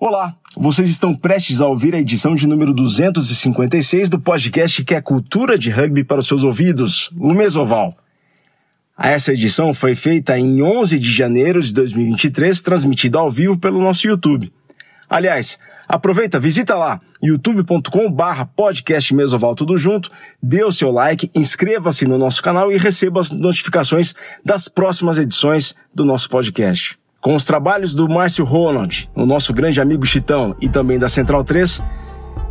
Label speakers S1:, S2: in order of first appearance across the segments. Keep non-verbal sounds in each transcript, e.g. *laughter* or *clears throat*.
S1: Olá, vocês estão prestes a ouvir a edição de número 256 do podcast que é cultura de rugby para os seus ouvidos, o Mesoval. Essa edição foi feita em 11 de janeiro de 2023, transmitida ao vivo pelo nosso YouTube. Aliás, aproveita, visita lá, youtube.com barra podcast Mesoval tudo junto, dê o seu like, inscreva-se no nosso canal e receba as notificações das próximas edições do nosso podcast. Com os trabalhos do Márcio Ronald, o nosso grande amigo Chitão, e também da Central 3,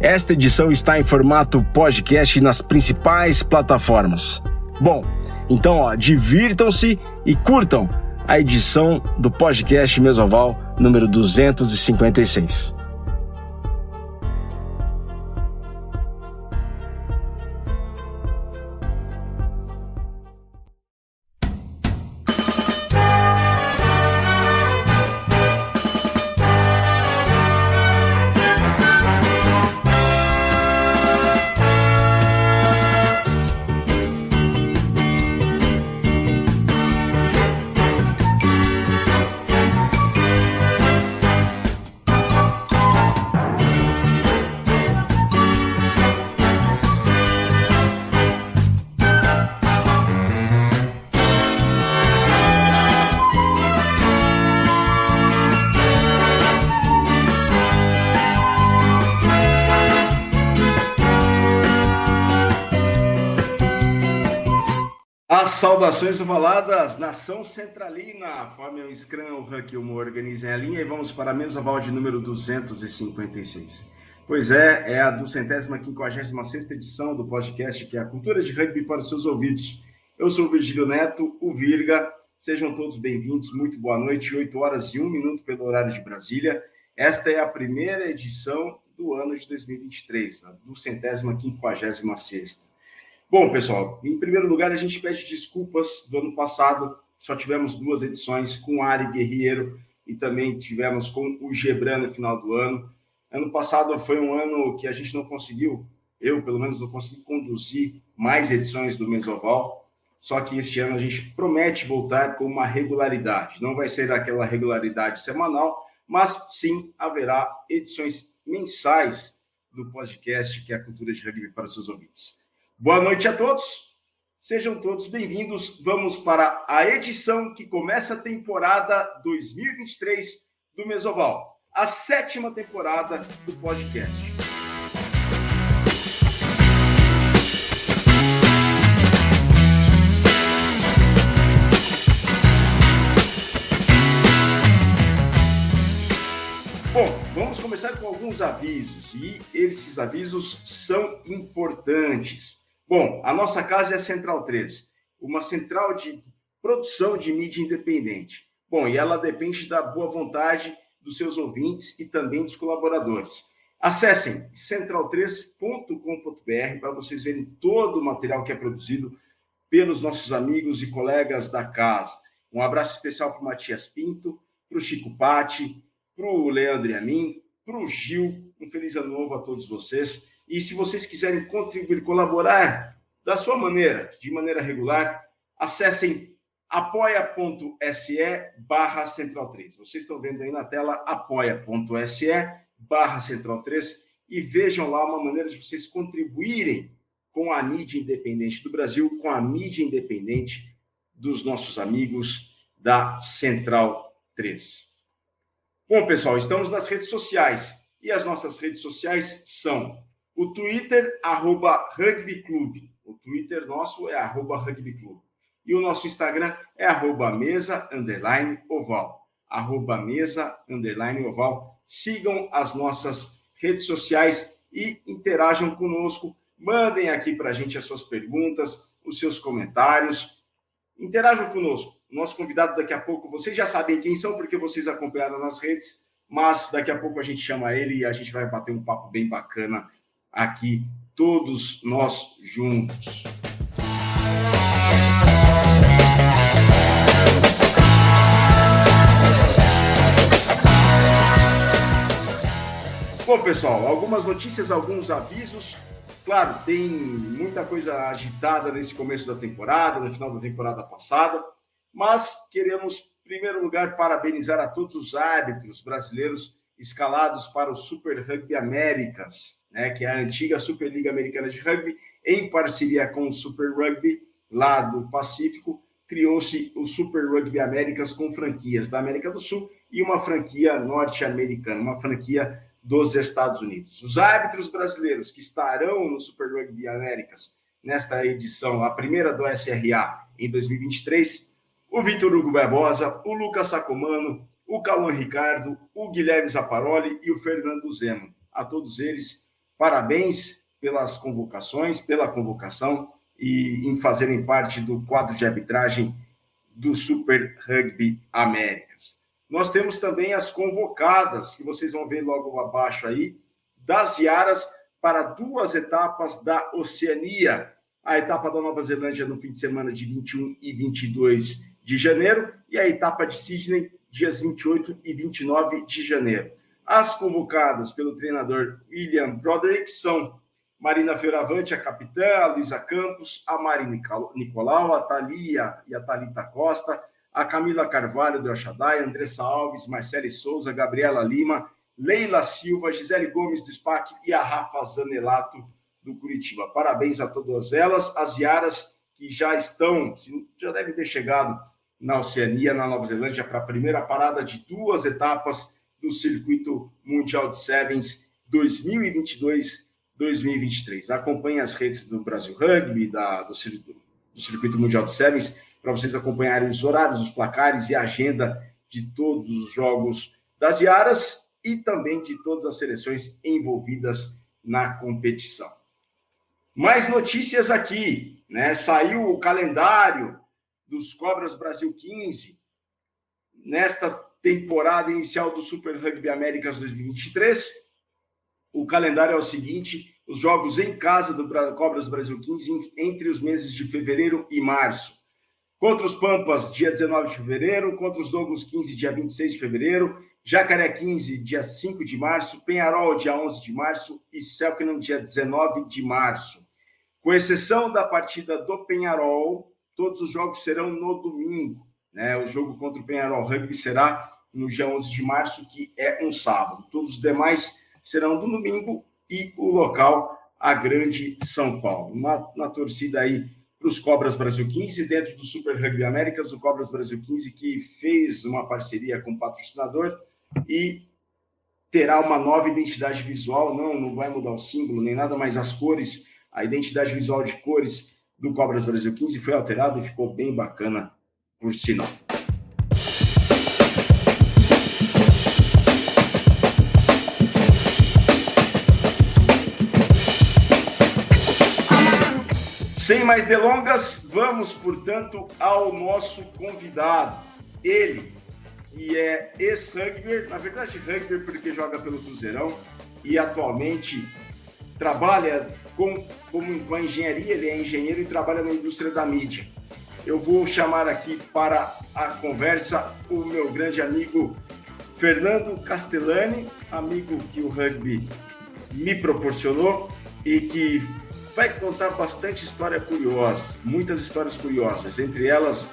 S1: esta edição está em formato podcast nas principais plataformas. Bom, então, ó, divirtam-se e curtam a edição do podcast Mesoval número 256. Saudações ovaladas, nação centralina, formem um scrum, o Huck e o organizem a linha e vamos para a mesa val de número 256. Pois é, é a do centésima quinquagésima sexta edição do podcast que é a cultura de rugby para os seus ouvidos. Eu sou o Virgílio Neto, o Virga, sejam todos bem-vindos, muito boa noite, 8 horas e 1 minuto pelo horário de Brasília. Esta é a primeira edição do ano de 2023, do centésima quinquagésima sexta. Bom, pessoal, em primeiro lugar, a gente pede desculpas do ano passado. Só tivemos duas edições com Ari Guerreiro e também tivemos com o Gebran no final do ano. Ano passado foi um ano que a gente não conseguiu, eu pelo menos não consegui conduzir mais edições do Mesoval. Só que este ano a gente promete voltar com uma regularidade. Não vai ser aquela regularidade semanal, mas sim haverá edições mensais do podcast que é a Cultura de Rugby para os seus ouvintes. Boa noite a todos. Sejam todos bem-vindos. Vamos para a edição que começa a temporada 2023 do Mesoval, a sétima temporada do podcast. Bom, vamos começar com alguns avisos e esses avisos são importantes. Bom, a nossa casa é a Central 3, uma central de produção de mídia independente. Bom, e ela depende da boa vontade dos seus ouvintes e também dos colaboradores. Acessem central3.com.br para vocês verem todo o material que é produzido pelos nossos amigos e colegas da casa. Um abraço especial para o Matias Pinto, para o Chico Patti, para o Leandro e a mim, para o Gil. Um feliz ano novo a todos vocês. E se vocês quiserem contribuir, colaborar da sua maneira, de maneira regular, acessem apoia.se barra central 3. Vocês estão vendo aí na tela apoia.se barra central 3 e vejam lá uma maneira de vocês contribuírem com a mídia independente do Brasil, com a mídia independente dos nossos amigos da Central 3. Bom, pessoal, estamos nas redes sociais e as nossas redes sociais são o Twitter, arroba Rugby Clube. O Twitter nosso é arroba Rugby Clube. E o nosso Instagram é arroba mesa, underline, oval. Arroba mesa, underline, oval. Sigam as nossas redes sociais e interajam conosco. Mandem aqui para a gente as suas perguntas, os seus comentários. Interajam conosco. Nosso convidado daqui a pouco, vocês já sabem quem são, porque vocês acompanharam nas redes, mas daqui a pouco a gente chama ele e a gente vai bater um papo bem bacana aqui, todos nós juntos. Bom, pessoal, algumas notícias, alguns avisos. Claro, tem muita coisa agitada nesse começo da temporada, no final da temporada passada, mas queremos, em primeiro lugar, parabenizar a todos os árbitros brasileiros escalados para o Super Rugby Américas, né, que é a antiga Superliga Americana de Rugby, em parceria com o Super Rugby lá do Pacífico, criou-se o Super Rugby Américas com franquias da América do Sul e uma franquia norte-americana, uma franquia dos Estados Unidos. Os árbitros brasileiros que estarão no Super Rugby Américas nesta edição, a primeira do SRA em 2023, o Vitor Hugo Barbosa, o Lucas Sacomano, o Cauã Ricardo, o Guilherme Zaparoli e o Fernando Zeno. A todos eles, parabéns pelas convocações, pela convocação e em fazerem parte do quadro de arbitragem do Super Rugby Américas. Nós temos também as convocadas, que vocês vão ver logo abaixo aí, das Iaras para duas etapas da Oceania. A etapa da Nova Zelândia no fim de semana de 21 e 22 de janeiro e a etapa de Sydney dias 28 e 29 de janeiro. As convocadas pelo treinador William Broderick são Marina Fioravante, a capitã, a Luísa Campos, a Mari Nicolau, a Thalia e a Thalita Costa, a Camila Carvalho do Achadai, Andressa Alves, Marcele Souza, Gabriela Lima, Leila Silva, Gisele Gomes do SPAC e a Rafa Zanelato do Curitiba. Parabéns a todas elas, as Iaras que já estão, já devem ter chegado na Oceania, na Nova Zelândia, para a primeira parada de duas etapas do Circuito Mundial de Sevens 2022-2023. Acompanhe as redes do Brasil Rugby, da, do, do Circuito Mundial de Sevens, para vocês acompanharem os horários, os placares e a agenda de todos os jogos das Iaras e também de todas as seleções envolvidas na competição. Mais notícias aqui, né? Saiu o calendário dos Cobras Brasil 15 nesta temporada inicial do Super Rugby Américas 2023. O calendário é o seguinte: os jogos em casa do Cobras Brasil 15 entre os meses de fevereiro e março. Contra os Pampas, dia 19 de fevereiro, contra os Dogos 15, dia 26 de fevereiro, Jacaré 15, dia 5 de março, Penharol, dia 11 de março e Selknam, dia 19 de março. Com exceção da partida do Penharol, todos os jogos serão no domingo. Né? O jogo contra o Penharol Rugby será no dia 11 de março, que é um sábado. Todos os demais serão no domingo e o local, a Grande São Paulo. Uma, uma torcida aí para os Cobras Brasil 15, dentro do Super Rugby Américas, o Cobras Brasil 15, que fez uma parceria com o patrocinador e terá uma nova identidade visual. Não, não vai mudar o símbolo nem nada, mas as cores, a identidade visual de cores do Cobras Brasil 15 foi alterado e ficou bem bacana, por sinal. Sem mais delongas, vamos, portanto, ao nosso convidado. Ele, que é ex-rugby, na verdade, rugby porque joga pelo Cruzeirão e atualmente trabalha com, como, com a engenharia, ele é engenheiro e trabalha na indústria da mídia. Eu vou chamar aqui para a conversa o meu grande amigo Fernando Castellani, amigo que o rugby me proporcionou e que vai contar bastante história curiosa, muitas histórias curiosas, entre elas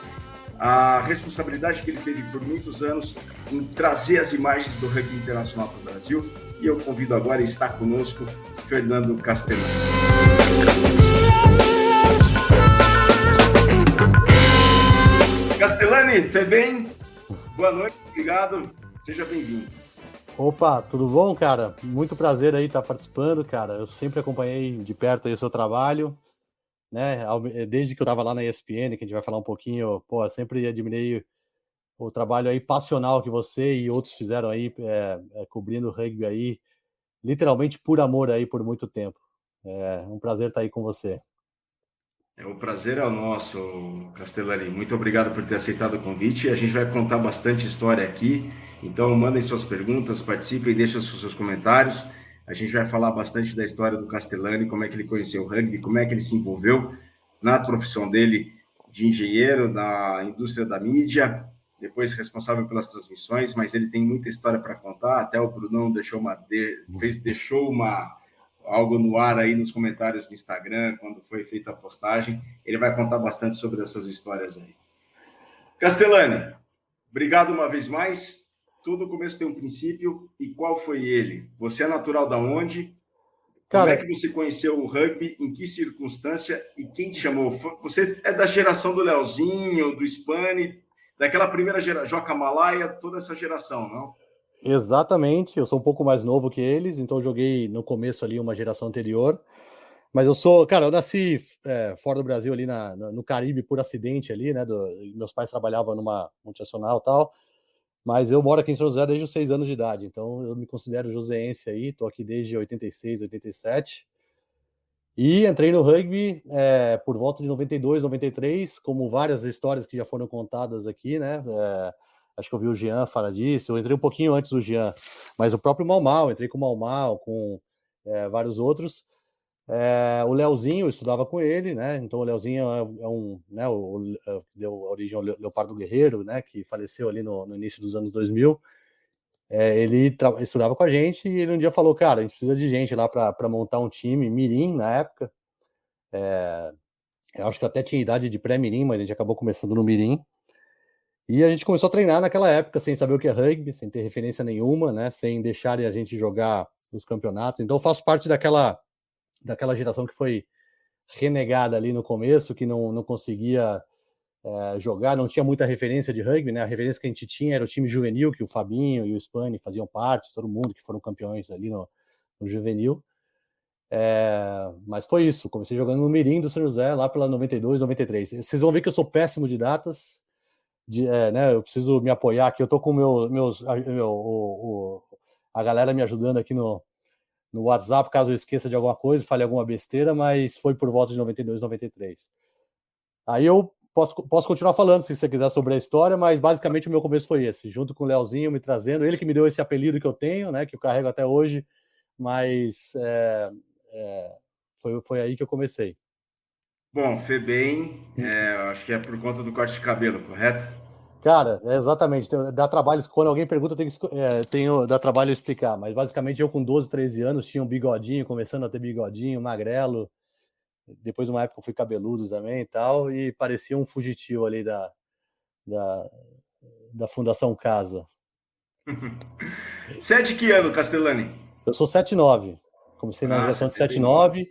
S1: a responsabilidade que ele teve por muitos anos em trazer as imagens do rugby internacional para o Brasil. E eu convido agora, está conosco, Fernando. Castellani, tudo bem? Boa noite, obrigado, seja bem-vindo.
S2: Opa, tudo bom, cara? Muito prazer aí estar participando, cara. Eu sempre acompanhei de perto o seu trabalho, né? Desde que eu estava lá na ESPN, que a gente vai falar um pouquinho, pô, sempre admirei o trabalho aí passional que você e outros fizeram aí, é, é, cobrindo o rugby aí, literalmente por amor aí por muito tempo. É um prazer estar aí com você.
S1: É, o prazer é o nosso, Castellani. Muito obrigado por ter aceitado o convite. A gente vai contar bastante história aqui. Então, mandem suas perguntas, participem, deixem os seus comentários. A gente vai falar bastante da história do Castellani, como é que ele conheceu o rugby, como é que ele se envolveu na profissão dele de engenheiro, na indústria da mídia, depois responsável pelas transmissões, mas ele tem muita história para contar. Até o Brunão deixou uma fez, deixou uma algo no ar aí nos comentários do Instagram quando foi feita a postagem. Ele vai contar bastante sobre essas histórias aí. Castellani, obrigado uma vez mais. Todo começo tem um princípio, e qual foi ele? Você é natural da onde? Cara, Como é que você conheceu o rugby? Em que circunstância? E quem te chamou? Você é da geração do Leozinho, do Spani, daquela primeira geração, Joca Malaya, toda essa geração, não?
S2: Exatamente, eu sou um pouco mais novo que eles, então joguei no começo ali uma geração anterior. Mas eu sou, cara, eu nasci é, fora do Brasil ali na, no Caribe por acidente ali, né? Do, meus pais trabalhavam numa multinacional e tal. Mas eu moro aqui em São José desde os seis anos de idade, então eu me considero joseense aí, tô aqui desde 86, 87. E entrei no rugby é, por volta de 92, 93, como várias histórias que já foram contadas aqui, né? É, acho que eu vi o Jean falar disso, eu entrei um pouquinho antes do Jean, mas o próprio Mal Mal, entrei com o Mal Mal, com é, vários outros. É, o Leozinho, eu estudava com ele, né? Então o Leozinho é, é um, né? O, o, é, deu origem ao Leopardo Guerreiro, né? Que faleceu ali no, no início dos anos 2000. É, ele estudava com a gente e ele um dia falou: Cara, a gente precisa de gente lá para montar um time, Mirim na época. É, eu acho que até tinha idade de pré-Mirim, mas a gente acabou começando no Mirim. E a gente começou a treinar naquela época, sem saber o que é rugby, sem ter referência nenhuma, né? Sem deixarem a gente jogar nos campeonatos. Então eu faço parte daquela daquela geração que foi renegada ali no começo, que não, não conseguia é, jogar, não tinha muita referência de rugby, né? A referência que a gente tinha era o time juvenil, que o Fabinho e o Spani faziam parte, todo mundo que foram campeões ali no, no juvenil. É, mas foi isso, comecei jogando no Mirim do São José, lá pela 92, 93. Vocês vão ver que eu sou péssimo de datas, de, é, né, eu preciso me apoiar aqui, eu tô com meu, meus, meu, o, o, a galera me ajudando aqui no, no WhatsApp, caso eu esqueça de alguma coisa, fale alguma besteira, mas foi por volta de 92, 93. Aí eu posso, posso continuar falando se você quiser sobre a história, mas basicamente o meu começo foi esse, junto com o Leozinho me trazendo, ele que me deu esse apelido que eu tenho, né, que eu carrego até hoje, mas é, é, foi, foi aí que eu comecei.
S1: Bom, Febem, é, acho que é por conta do corte de cabelo, correto?
S2: Cara, é exatamente. Dá trabalho, quando alguém pergunta, tem que é, tenho, dá trabalho explicar. Mas basicamente eu com 12, 13 anos tinha um bigodinho, começando a ter bigodinho, magrelo. Depois, uma época, eu fui cabeludo também e tal. E parecia um fugitivo ali da, da, da Fundação Casa.
S1: Você é de que ano, Castellani?
S2: Eu sou 79. Comecei na ah, geração de 79.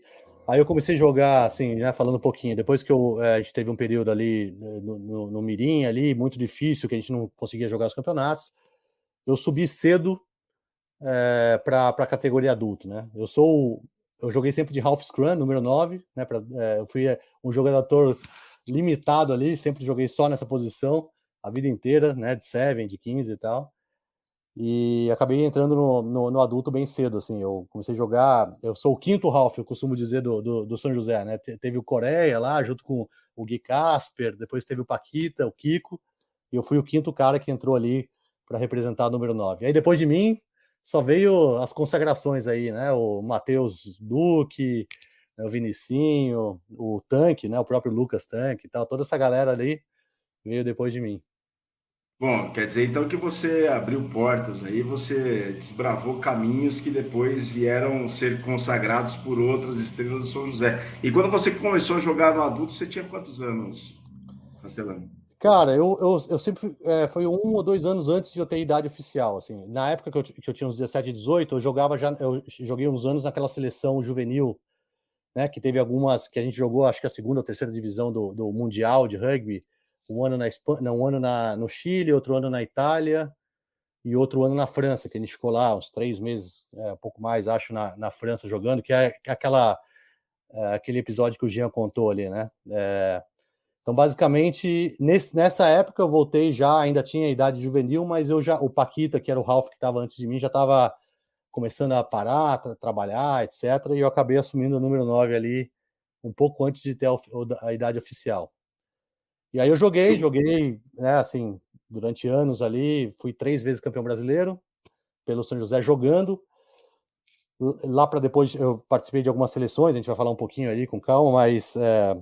S2: Aí eu comecei a jogar, assim, né, falando um pouquinho, depois que eu, é, a gente teve um período ali né, no, no, no, Mirim, ali, muito difícil, que a gente não conseguia jogar os campeonatos, eu subi cedo é, para a categoria adulto, né? Eu sou, eu joguei sempre de half scrum, número 9, né, pra, é, eu fui é, um jogador limitado ali, sempre joguei só nessa posição, a vida inteira, né, de 7, de 15 e tal, e acabei entrando no, no, no, adulto bem cedo, assim, eu comecei a jogar, eu sou o quinto Ralph, eu costumo dizer, do, do, do São José, né, teve o Coreia lá, junto com o Gui Casper, depois teve o Paquita, o Kiko, e eu fui o quinto cara que entrou ali para representar o número 9. Aí depois de mim, só veio as consagrações aí, né, o Matheus Duque, né, o Vinicinho, o Tanque, né, o próprio Lucas Tanque e tal, toda essa galera ali veio depois de mim.
S1: Bom, quer dizer então que você abriu portas aí, você desbravou caminhos que depois vieram ser consagrados por outras estrelas do São José. E quando você começou a jogar no adulto, você tinha quantos anos, Castelano?
S2: Cara, eu, eu, eu sempre. É, foi um ou dois anos antes de eu ter idade oficial. Assim. Na época que eu, que eu tinha uns 17, 18, eu jogava já. Eu joguei uns anos naquela seleção juvenil, né? Que teve algumas. Que a gente jogou, acho que a segunda ou terceira divisão do, do Mundial de Rugby um ano na Espanha, um ano na, no Chile, outro ano na Itália e outro ano na França, que a gente ficou lá uns três meses, é, um pouco mais, acho, na, na França jogando, que é, que é aquela é, aquele episódio que o Jean contou ali, né? É, então, basicamente, nesse, nessa época eu voltei já, ainda tinha idade juvenil, mas eu já, o Paquita, que era o Ralph que estava antes de mim, já estava começando a parar, trabalhar, etc. E eu acabei assumindo o número 9 ali um pouco antes de ter a, a idade oficial. E aí eu joguei, joguei, né, assim, durante anos ali, fui três vezes campeão brasileiro pelo São José jogando. Lá para depois eu participei de algumas seleções, a gente vai falar um pouquinho aí com calma, mas é,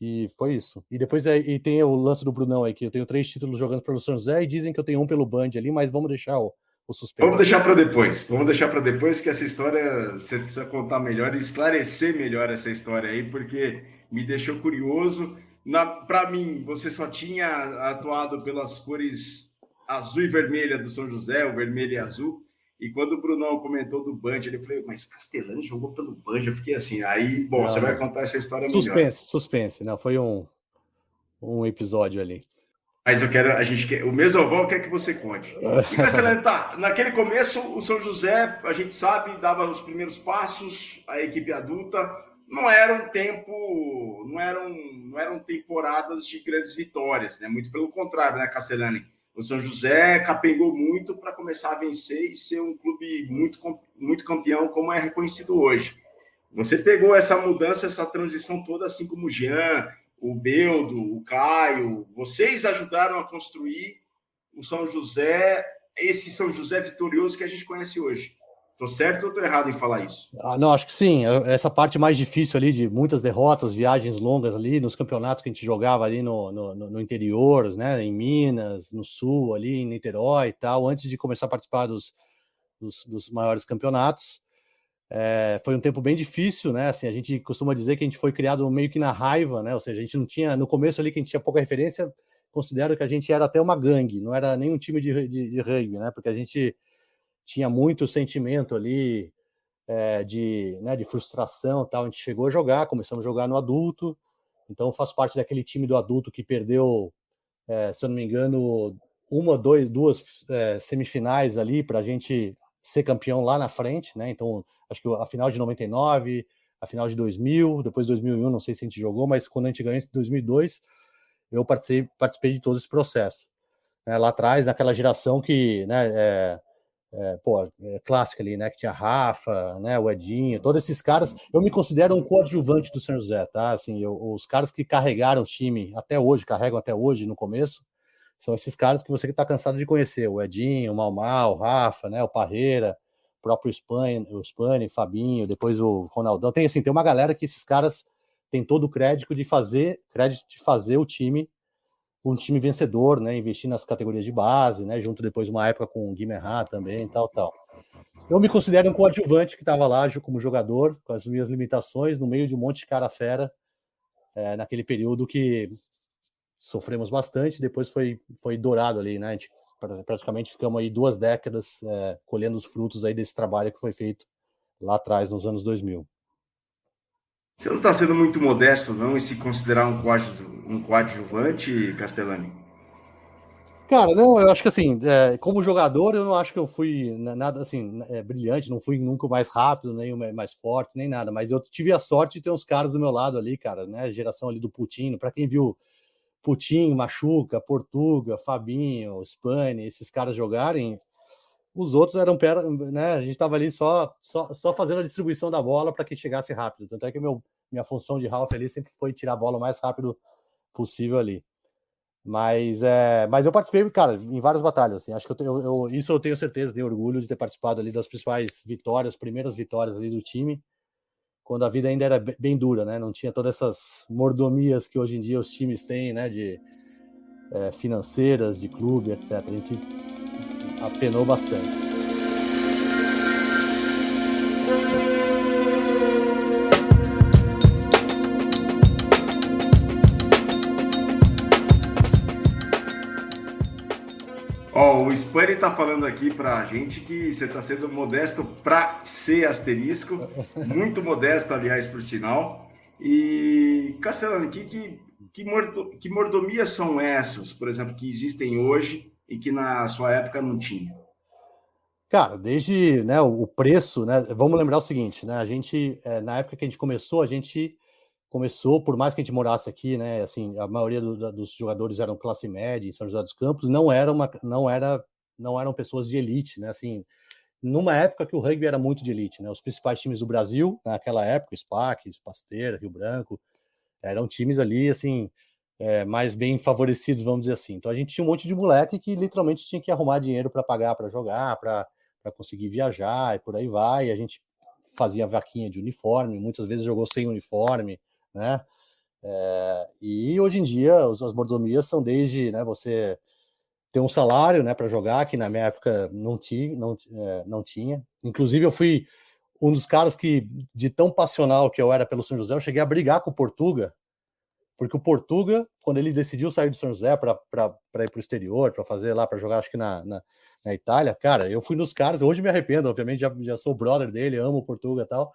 S2: e foi isso. E depois é, e tem o lance do Brunão aí, que eu tenho três títulos jogando pelo São José e dizem que eu tenho um pelo Band ali, mas vamos deixar o, o suspense.
S1: Vamos deixar para depois. Vamos deixar para depois que essa história você precisa contar melhor e esclarecer melhor essa história aí, porque me deixou curioso para mim, você só tinha atuado pelas cores azul e vermelha do São José, o vermelho e azul. E quando o Brunão comentou do Band, ele falou, mas Castelano jogou pelo Band. Eu fiquei assim, aí, bom, não, você vai contar essa história
S2: suspense, melhor. Suspense, suspense, não, foi um, um episódio ali.
S1: Mas eu quero, a gente quer, o Mesoval quer que você conte. E Castelano, tá, naquele começo, o São José, a gente sabe, dava os primeiros passos, a equipe adulta, não era um tempo, não eram, não eram temporadas de grandes vitórias, né? Muito pelo contrário, né, Castellani? O São José capengou muito para começar a vencer e ser um clube muito, muito campeão, como é reconhecido hoje. Você pegou essa mudança, essa transição toda, assim como o Jean, o Beldo, o Caio, vocês ajudaram a construir o São José, esse São José vitorioso que a gente conhece hoje. Tô certo ou tô errado em falar isso?
S2: Ah, não, acho que sim. Essa parte mais difícil ali de muitas derrotas, viagens longas ali nos campeonatos que a gente jogava ali no, no, no interior, né? Em Minas, no Sul, ali em Niterói e tal, antes de começar a participar dos, dos, dos maiores campeonatos. É, foi um tempo bem difícil, né? Assim, a gente costuma dizer que a gente foi criado meio que na raiva, né? Ou seja, a gente não tinha, no começo ali que a gente tinha pouca referência, considero que a gente era até uma gangue, não era nem um time de, de, de rugby, né? Porque a gente tinha muito sentimento ali é, de, né, de frustração tal. A gente chegou a jogar, começamos a jogar no adulto, então faço parte daquele time do adulto que perdeu, é, se eu não me engano, uma, dois, duas é, semifinais ali para a gente ser campeão lá na frente, né? Então, acho que a final de 99, a final de 2000, depois 2001, não sei se a gente jogou, mas quando a gente ganhou em 2002, eu participei, participei de todo esse processo. Né? Lá atrás, naquela geração que, né, é, é, pô, é, clássica ali, né? Que tinha Rafa, né? O Edinho, todos esses caras. Eu me considero um coadjuvante do São José, tá? Assim, eu, os caras que carregaram o time até hoje, carregam até hoje no começo, são esses caras que você que está cansado de conhecer: o Edinho, o Malmal, o Rafa, né? O Parreira, o próprio Spani, o Spani, Fabinho, depois o Ronaldão. Tem assim, tem uma galera que esses caras têm todo o crédito de fazer, crédito de fazer o time um time vencedor, né? Investir nas categorias de base, né? Junto depois uma época com o Guimerá também, tal, tal. Eu me considero um coadjuvante que estava lá como jogador, com as minhas limitações, no meio de um monte de cara fera, é, naquele período que sofremos bastante, depois foi, foi dourado ali, né? A gente praticamente ficamos aí duas décadas é, colhendo os frutos aí desse trabalho que foi feito lá atrás, nos anos 2000.
S1: Você não está sendo muito modesto, não, em se considerar um, um coadjuvante, Castellani?
S2: Cara, não, eu acho que assim, é, como jogador, eu não acho que eu fui nada assim, é, brilhante, não fui nunca mais rápido, nem mais forte, nem nada, mas eu tive a sorte de ter uns caras do meu lado ali, cara, né? Geração ali do Putinho, para quem viu Putin, Machuca, Portuga, Fabinho, Spani, esses caras jogarem, os outros eram, né? A gente estava ali só, só, só fazendo a distribuição da bola para que chegasse rápido. Tanto é que meu, minha função de Ralph ali sempre foi tirar a bola o mais rápido possível ali. Mas, é, mas eu participei, cara, em várias batalhas. Assim, acho que eu, eu, isso eu tenho certeza, tenho orgulho de ter participado ali das principais vitórias, primeiras vitórias ali do time, quando a vida ainda era bem dura, né? Não tinha todas essas mordomias que hoje em dia os times têm, né? De é, financeiras, de clube, etc. A gente apenou bastante.
S1: Ó, oh, o Spani está falando aqui para a gente que você está sendo modesto para ser asterisco, *laughs* muito modesto, aliás, por sinal. E, Castelano, que, que, que, mordo, que mordomias são essas, por exemplo, que existem hoje e que na sua época não tinha?
S2: Cara, desde né, o preço, né? Vamos lembrar o seguinte, né? A gente, é, na época que a gente começou, a gente começou, por mais que a gente morasse aqui, né? Assim, a maioria do, dos jogadores eram classe média em São José dos Campos, não era uma, não era, não eram pessoas de elite, né? Assim, numa época que o rugby era muito de elite, né? Os principais times do Brasil, naquela época, SPAC, Pasteira, Rio Branco, eram times ali, assim, é, mais bem favorecidos, vamos dizer assim. Então a gente tinha um monte de moleque que literalmente tinha que arrumar dinheiro para pagar para jogar, para conseguir viajar e por aí vai. E a gente fazia vaquinha de uniforme, muitas vezes jogou sem uniforme, né? É, e hoje em dia as mordomias são desde né, você ter um salário né, para jogar, que na minha época não tinha, não, é, não tinha. Inclusive, eu fui um dos caras que, de tão passional que eu era pelo São José, eu cheguei a brigar com o Portuga Porque o Portuga, quando ele decidiu sair do São José para ir para o exterior, para fazer lá, para jogar, acho que na, na, na, Itália, cara, eu fui nos caras, hoje me arrependo, obviamente, já, já sou brother dele, amo o Portuga e tal.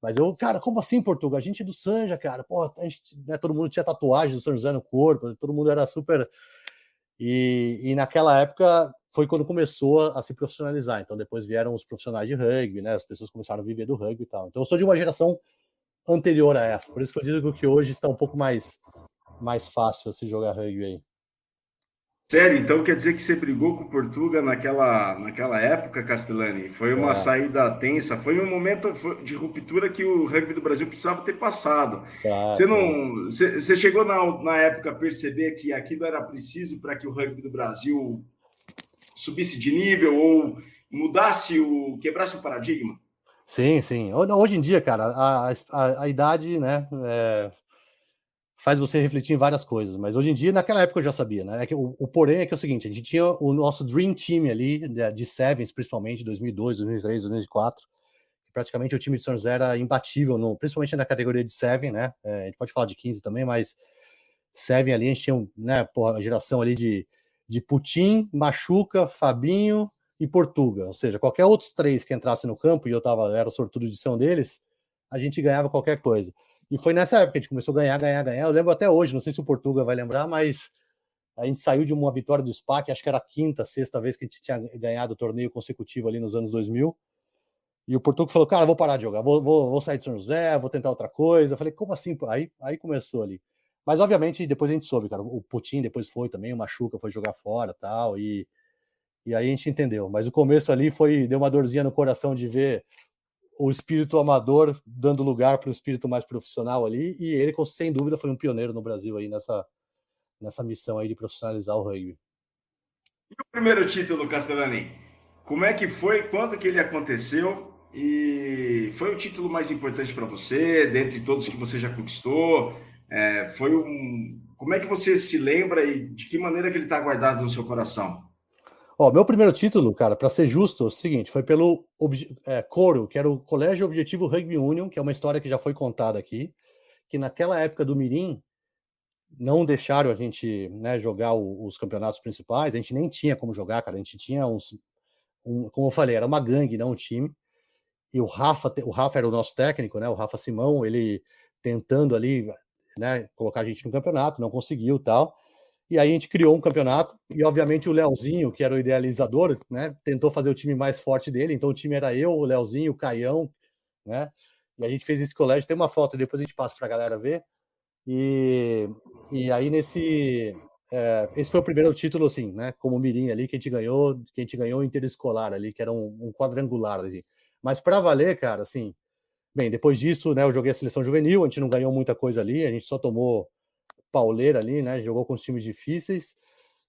S2: Mas eu, cara, como assim Portuga? A gente é do Sanja, cara. Pô, a gente, né, todo mundo tinha tatuagem do São José no corpo, todo mundo era super. E, e naquela época foi quando começou a se profissionalizar. Então depois vieram os profissionais de rugby, né? As pessoas começaram a viver do rugby e tal. Então eu sou de uma geração anterior a essa. Por isso que eu digo que hoje está um pouco mais mais fácil se jogar rugby aí.
S1: Sério, então quer dizer que você brigou com o Portuga naquela, naquela época, Castellani? Foi uma é. saída tensa, foi um momento de ruptura que o rugby do Brasil precisava ter passado. É, você não, você, você chegou na, na época a perceber que aquilo era preciso para que o rugby do Brasil subisse de nível ou mudasse o quebrasse o paradigma?
S2: Sim, sim. Hoje em dia, cara, a, a, a idade, né, é, faz você refletir em várias coisas. Mas hoje em dia, naquela época eu já sabia, né? É que o, o porém é que é o seguinte: a gente tinha o nosso Dream Team ali, de, de Sevens, principalmente, 2002, 2003, 2004. Que praticamente o time de São José era imbatível, no, principalmente na categoria de Seven, né? É, a gente pode falar de 15 também, mas Seven ali, a gente tinha né, porra, a geração ali de, de Putin, Machuca, Fabinho e Portuga. Ou seja, qualquer outros três que entrassem no campo, e eu tava, era sortudo de ser um deles, a gente ganhava qualquer coisa. E foi nessa época que a gente começou a ganhar, ganhar, ganhar. Eu lembro até hoje, não sei se o Portugal vai lembrar, mas a gente saiu de uma vitória do SPAC, acho que era a quinta, sexta vez que a gente tinha ganhado o torneio consecutivo ali nos anos 2000. E o Portugal falou, cara, vou parar de jogar, vou, vou, vou sair de São José, vou tentar outra coisa. Eu falei, como assim? Aí, aí começou ali. Mas, obviamente, depois a gente soube, cara, o Putin depois foi também, o Machuca foi jogar fora tal, e e aí a gente entendeu. Mas o começo ali foi, deu uma dorzinha no coração de ver o espírito amador dando lugar para o espírito mais profissional ali, e ele, sem dúvida, foi um pioneiro no Brasil aí nessa, nessa missão aí de profissionalizar o rugby.
S1: E o primeiro título, Castellani? Como é que foi? Quando que ele aconteceu? E foi o título mais importante para você, dentre todos que você já conquistou? É, foi um... Como é que você se lembra e de que maneira que ele está guardado no seu coração?
S2: Ó, meu primeiro título, cara, para ser justo, é o seguinte, foi pelo é, Coro, que era o Colégio Objetivo Rugby Union, que é uma história que já foi contada aqui, que naquela época do Mirim não deixaram a gente né, jogar o, os campeonatos principais, a gente nem tinha como jogar, cara, a gente tinha uns, um, como eu falei, era uma gangue, não um time, e o Rafa, o Rafa era o nosso técnico, né, o Rafa Simão, ele tentando ali, né, colocar a gente no campeonato, não conseguiu tal, e aí a gente criou um campeonato, e obviamente o Leozinho, que era o idealizador, né, tentou fazer o time mais forte dele. Então o time era eu, o Leozinho, o Caião, né? E a gente fez esse colégio. Tem uma foto, depois a gente passa para a galera ver. E, e aí nesse. É, esse foi o primeiro título, assim, né? Como Mirim ali, que a gente ganhou, que a gente ganhou interescolar ali, que era um, um quadrangular ali. Mas para valer, cara, assim. Bem, depois disso, né, eu joguei a seleção juvenil, a gente não ganhou muita coisa ali, a gente só tomou pauleira ali, né? Jogou com os times difíceis.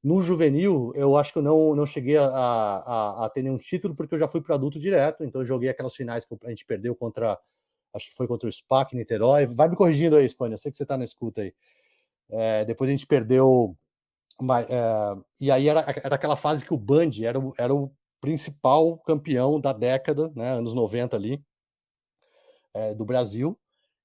S2: No juvenil, eu acho que eu não, não cheguei a, a, a ter nenhum título, porque eu já fui para adulto direto, então eu joguei aquelas finais que a gente perdeu contra, acho que foi contra o SPAC, Niterói. Vai me corrigindo aí, Espanha, eu sei que você está na escuta aí. É, depois a gente perdeu. Uma, é, e aí era, era aquela fase que o Band era, era o principal campeão da década, né, anos 90 ali, é, do Brasil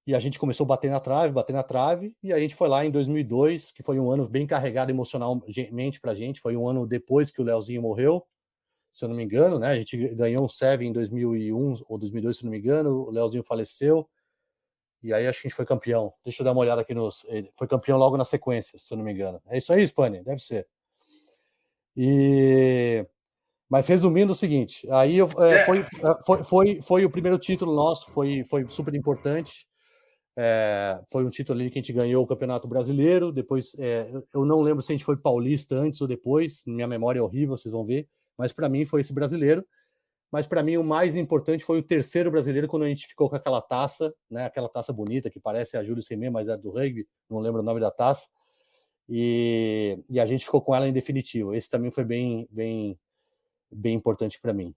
S2: e a gente começou a bater na trave, bater na trave, e a gente foi lá em 2002, que foi um ano bem carregado emocionalmente para a gente, foi um ano depois que o Leozinho morreu, se eu não me engano, né? A gente ganhou um Seven em 2001 ou 2002, se eu não me engano, o Leozinho faleceu, e aí acho que a gente foi campeão. Deixa eu dar uma olhada aqui nos. Foi campeão logo na sequência, se eu não me engano. É isso aí, Spani, deve ser. E. Mas resumindo o seguinte, aí eu, é, foi, foi, foi, foi o primeiro título nosso, foi, foi super importante. É, foi um título ali que a gente ganhou o Campeonato Brasileiro. Depois, é, eu não lembro se a gente foi paulista antes ou depois. Minha memória é horrível, vocês vão ver. Mas para mim foi esse brasileiro. Mas para mim o mais importante foi o terceiro brasileiro quando a gente ficou com aquela taça, né? Aquela taça bonita que parece a Júlio Semê, mas é do rugby. Não lembro o nome da taça. E, e a gente ficou com ela em definitivo. Esse também foi bem, bem, bem importante para mim.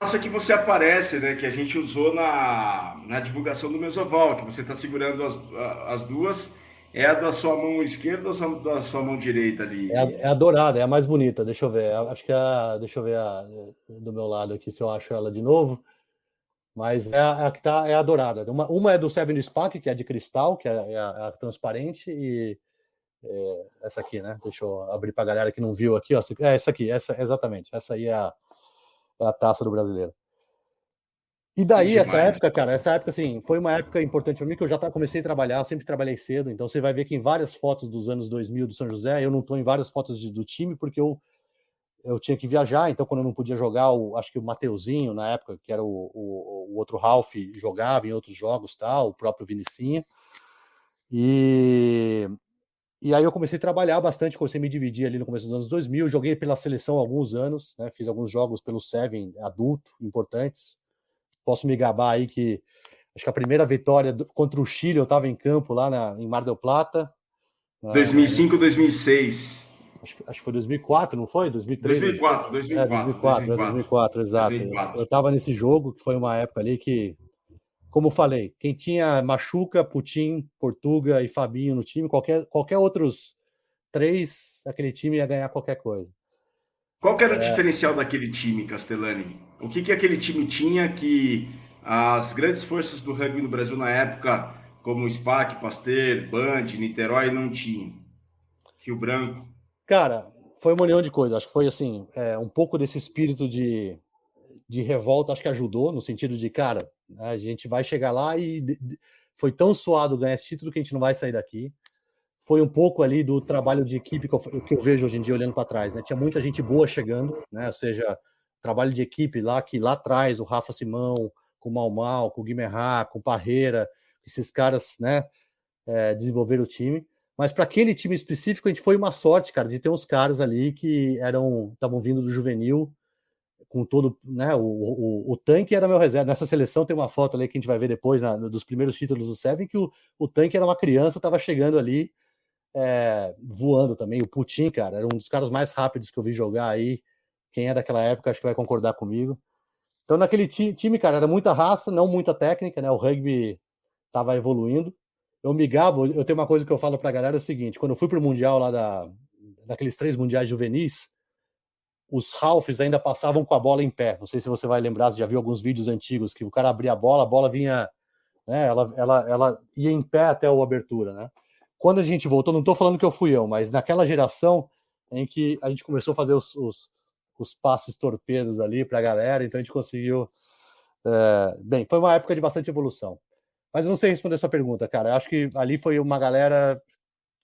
S1: Essa que você aparece, né? Que a gente usou na, na divulgação do Mesoval, que você está segurando as, as duas. É a da sua mão esquerda ou da sua mão direita ali?
S2: É a, é a, dourada, é a mais bonita. Deixa eu ver. Acho que é a. Deixa eu ver a, do meu lado aqui se eu acho ela de novo. Mas é a, é a que tá, é a dourada. Uma, uma é do Seven Spark, que é de cristal, que é, é a, é a transparente, e é, essa aqui, né? Deixa eu abrir para a galera que não viu aqui, ó. É essa aqui, essa exatamente. Essa aí é a, é a taça do brasileiro. E daí, essa época, cara, essa época, assim, foi uma época importante para mim, que eu já comecei a trabalhar, sempre trabalhei cedo, então você vai ver que em várias fotos dos anos 2000 do São José, eu não estou em várias fotos de, do time, porque eu, eu tinha que viajar, então quando eu não podia jogar, o, acho que o Mateuzinho, na época, que era o, o, o outro Ralph, jogava em outros jogos, tal, o próprio Vinicinho, e, e aí eu comecei a trabalhar bastante, comecei a me dividir ali no começo dos anos 2000, joguei pela seleção há alguns anos, né, fiz alguns jogos pelo Seven adulto, importantes, posso me gabar aí que acho que a primeira vitória contra o Chile eu estava em campo lá na, em Mar del Plata.
S1: 2005, ah, 2006.
S2: Acho, acho que foi 2004, não foi?
S1: 2003, 2004, 2004. É,
S2: 2004, 2004, 2004 exato. 2004. Eu estava nesse jogo, que foi uma época ali que, como falei, quem tinha Machuca, Putin, Portuga e Fabinho no time, qualquer, qualquer outros três, aquele time ia ganhar qualquer coisa.
S1: Qual que era é... o diferencial daquele time, Castellani? O que, que aquele time tinha que as grandes forças do rugby no Brasil na época, como SPAC, Pasteur, Band, Niterói, não tinham? Rio Branco.
S2: Cara, foi uma união de coisas. Acho que foi assim, é, um pouco desse espírito de, de revolta, acho que ajudou, no sentido de, cara, a gente vai chegar lá e foi tão suado ganhar esse título que a gente não vai sair daqui foi um pouco ali do trabalho de equipe que eu, que eu vejo hoje em dia olhando para trás. Né? Tinha muita gente boa chegando, né? ou seja, trabalho de equipe lá que lá atrás, o Rafa Simão, com o Mal Mal, com o Guimerá, com o Parreira, esses caras né, é, desenvolveram o time. Mas para aquele time específico, a gente foi uma sorte, cara, de ter uns caras ali que eram estavam vindo do juvenil, com todo, né? O, o, o, tanque era meu reserva. Nessa seleção tem uma foto ali que a gente vai ver depois na, dos primeiros títulos do Seven, que o, o tanque era uma criança, estava chegando ali é, voando também. O Putin, cara, era um dos caras mais rápidos que eu vi jogar aí. Quem é daquela época acho que vai concordar comigo. Então, naquele time, cara, era muita raça, não muita técnica, né? O rugby estava evoluindo. Eu me gabo, eu tenho uma coisa que eu falo pra galera: é o seguinte, quando eu fui pro Mundial lá da, daqueles três mundiais juvenis, os Ralphs ainda passavam com a bola em pé. Não sei se você vai lembrar, você já viu alguns vídeos antigos que o cara abria a bola, a bola vinha, né? Ela, ela, ela ia em pé até a abertura, né? quando a gente voltou, não estou falando que eu fui eu, mas naquela geração em que a gente começou a fazer os, os, os passes torpedos ali para a galera, então a gente conseguiu. É, bem, foi uma época de bastante evolução. Mas eu não sei responder essa pergunta, cara. Eu acho que ali foi uma galera,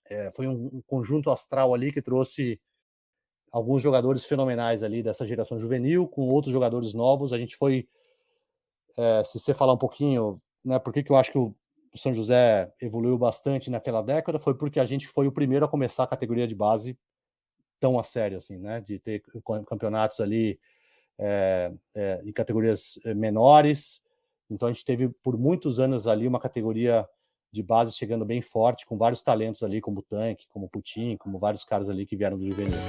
S2: é, foi um, um, conjunto astral ali que trouxe alguns jogadores fenomenais ali dessa geração juvenil, com outros jogadores novos. A gente foi, é, se você falar um pouquinho, né, por que, que eu acho que o São José evoluiu bastante naquela década foi porque a gente foi o primeiro a começar a categoria de base tão a sério, assim, né? De ter campeonatos ali é, é, em categorias eh, menores. Então a gente teve por muitos anos ali uma categoria de base chegando bem forte, com vários talentos ali, como o Tanque, como o Putin, como vários caras ali que vieram do juvenil.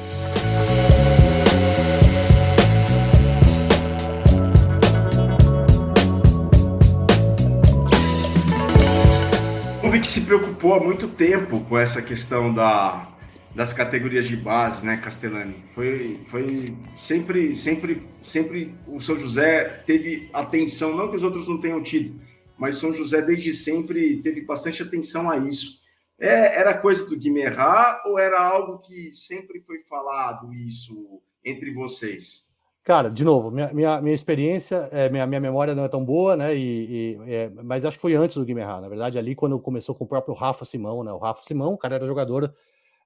S1: Que se preocupou há muito tempo com essa questão da, das categorias de base, né, Castellani? Foi, foi sempre, sempre, sempre o São José teve atenção, não que os outros não tenham tido, mas São José desde sempre teve bastante atenção a isso. É, era coisa do Guimerá ou era algo que sempre foi falado isso entre vocês?
S2: Cara, de novo, minha, minha, minha experiência, é, minha, minha memória não é tão boa, né? E, e é, mas acho que foi antes do Guimarães, na verdade, ali quando começou com o próprio Rafa Simão, né? O Rafa Simão, o cara era jogador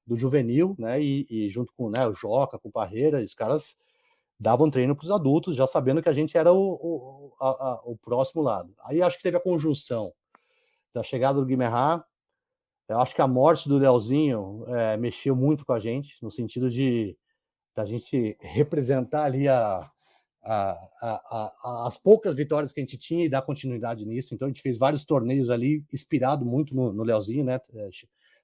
S2: do juvenil, né? E, e junto com né, o Joca, com o Parreira, os caras davam treino para os adultos, já sabendo que a gente era o, o, a, a, o próximo lado. Aí acho que teve a conjunção da chegada do Guimarães, eu acho que a morte do Leozinho é, mexeu muito com a gente, no sentido de da gente representar ali a, a, a, as poucas vitórias que a gente tinha e dar continuidade nisso. Então a gente fez vários torneios ali, inspirado muito no, no Leozinho, né? É,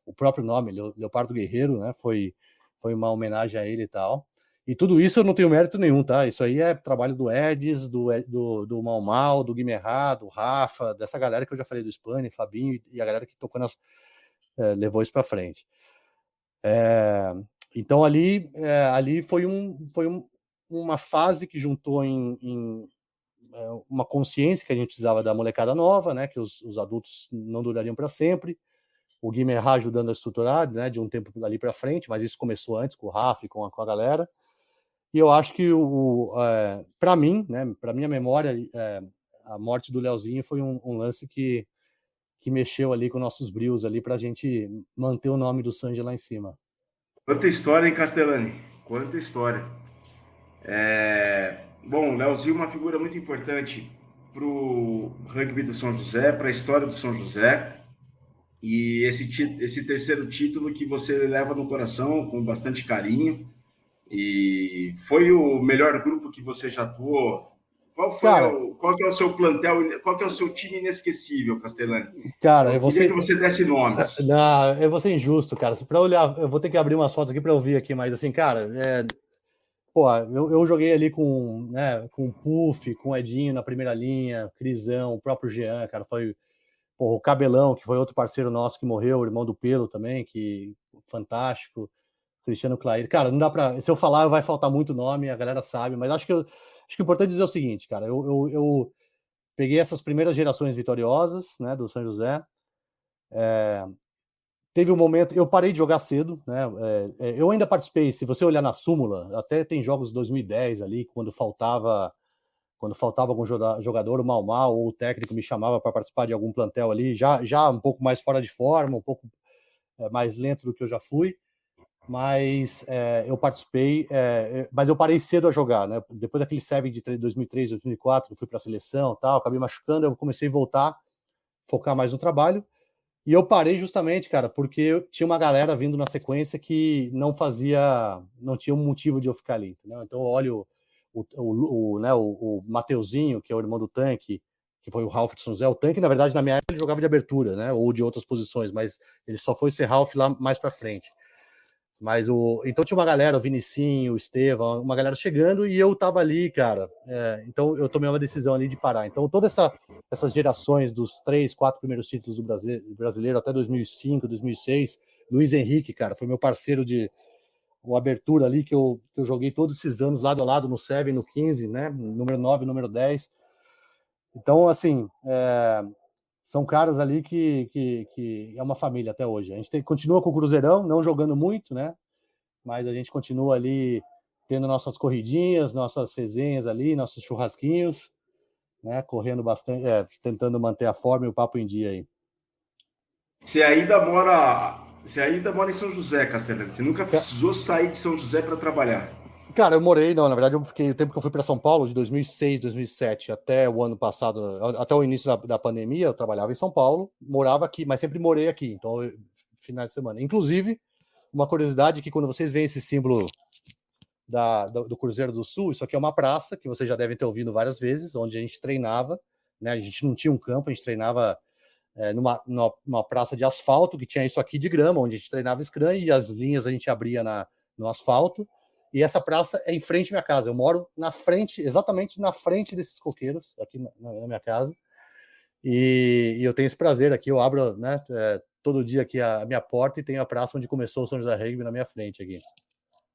S2: o próprio nome, Leopardo Guerreiro, né? Foi, foi uma homenagem a ele e tal. E tudo isso eu não tenho mérito nenhum, tá? Isso aí é trabalho do Edis, do, do, do Mal Mal, do Guimerá, do Rafa, dessa galera que eu já falei do Spani, Fabinho e a galera que tocou nas, é, levou isso para frente. É, então ali, é, ali foi, um, foi um, uma fase que juntou em, em uma consciência que a gente precisava da molecada nova, né? Que os, os adultos não durariam para sempre. O Guimerá ajudando a estruturar, né? De um tempo dali para frente, mas isso começou antes com o Rafa e com a, com a galera. E eu acho que o, é, para mim, né? Para minha memória, é, a morte do Leozinho foi um, um, lance que que mexeu ali com nossos brios ali para a gente manter o nome do Sanji lá em cima.
S1: Quanta história, hein, Castellani? Quanta história. É... Bom, o Leozinho é uma figura muito importante para o rugby do São José, para a história do São José. E esse, esse terceiro título que você leva no coração com bastante carinho. E foi o melhor grupo que você já atuou qual, foi cara, o, qual que é o seu plantel, qual que é o seu time inesquecível, Castellani?
S2: Cara, eu vou ser...
S1: que você desse nomes. *laughs*
S2: Não, eu vou ser injusto, cara. Para olhar, eu vou ter que abrir umas fotos aqui para eu ver aqui, mas assim, cara, é... Pô, eu, eu, joguei ali com, né, com o Puff, com o Edinho na primeira linha, Crisão, o próprio Jean, cara, foi pô, o Cabelão, que foi outro parceiro nosso que morreu, o irmão do Pelo também, que fantástico, Cristiano Clair. Cara, não dá para, se eu falar vai faltar muito nome, a galera sabe, mas acho que eu, Acho que é importante dizer o seguinte, cara, eu, eu, eu peguei essas primeiras gerações vitoriosas, né, do São José. É, teve um momento, eu parei de jogar cedo, né? É, eu ainda participei. Se você olhar na súmula, até tem jogos de 2010 ali, quando faltava quando faltava algum jogador, o mal mal ou o técnico me chamava para participar de algum plantel ali, já já um pouco mais fora de forma, um pouco mais lento do que eu já fui mas é, eu participei, é, mas eu parei cedo a jogar, né? Depois daquele Seven de 2003, 2004, eu fui para a seleção, tal, acabei machucando, eu comecei a voltar, focar mais no trabalho. E eu parei justamente, cara, porque tinha uma galera vindo na sequência que não fazia, não tinha um motivo de eu ficar ali, entendeu? Então eu olho o, o, o, né, o, o Mateuzinho, que é o irmão do Tanque, que foi o Ralph de São José. O Tanque, na verdade, na minha época, ele jogava de abertura, né? Ou de outras posições, mas ele só foi ser Ralph lá mais para frente. Mas o. Então tinha uma galera, o Vinicinho, o Estevam, uma galera chegando e eu tava ali, cara. É, então eu tomei uma decisão ali de parar. Então toda essa, essas gerações dos três, quatro primeiros títulos do brasileiro até 2005, 2006, Luiz Henrique, cara, foi meu parceiro de abertura ali que eu, que eu joguei todos esses anos lado a lado no 7, no 15, né? Número 9, número 10. Então, assim, é, são caras ali que, que, que, é uma família até hoje. A gente tem, continua com o Cruzeirão, não jogando muito, né? Mas a gente continua ali tendo nossas corridinhas, nossas resenhas ali, nossos churrasquinhos, né? Correndo bastante, é, tentando manter a forma e o papo em dia aí.
S1: Você ainda mora, você ainda mora em São José, Castelano. Você nunca precisou sair de São José para trabalhar?
S2: Cara, eu morei, não, na verdade eu fiquei o tempo que eu fui para São Paulo, de 2006, 2007 até o ano passado, até o início da, da, pandemia, eu trabalhava em São Paulo, morava aqui, mas sempre morei aqui, então final de semana. Inclusive, uma curiosidade que quando vocês veem esse símbolo da, do, do, Cruzeiro do Sul, isso aqui é uma praça que vocês já devem ter ouvido várias vezes, onde a gente treinava, né? A gente não tinha um campo, a gente treinava é, numa, numa, numa, praça de asfalto que tinha isso aqui de grama, onde a gente treinava Scrum e as linhas a gente abria na, no asfalto e essa praça é em frente à minha casa. Eu moro na frente, exatamente na frente desses coqueiros, aqui na, na minha casa. E, e, eu tenho esse prazer aqui. Eu abro né, é, todo dia aqui a, minha porta e tenho a praça onde começou o São José Rugby na minha frente aqui.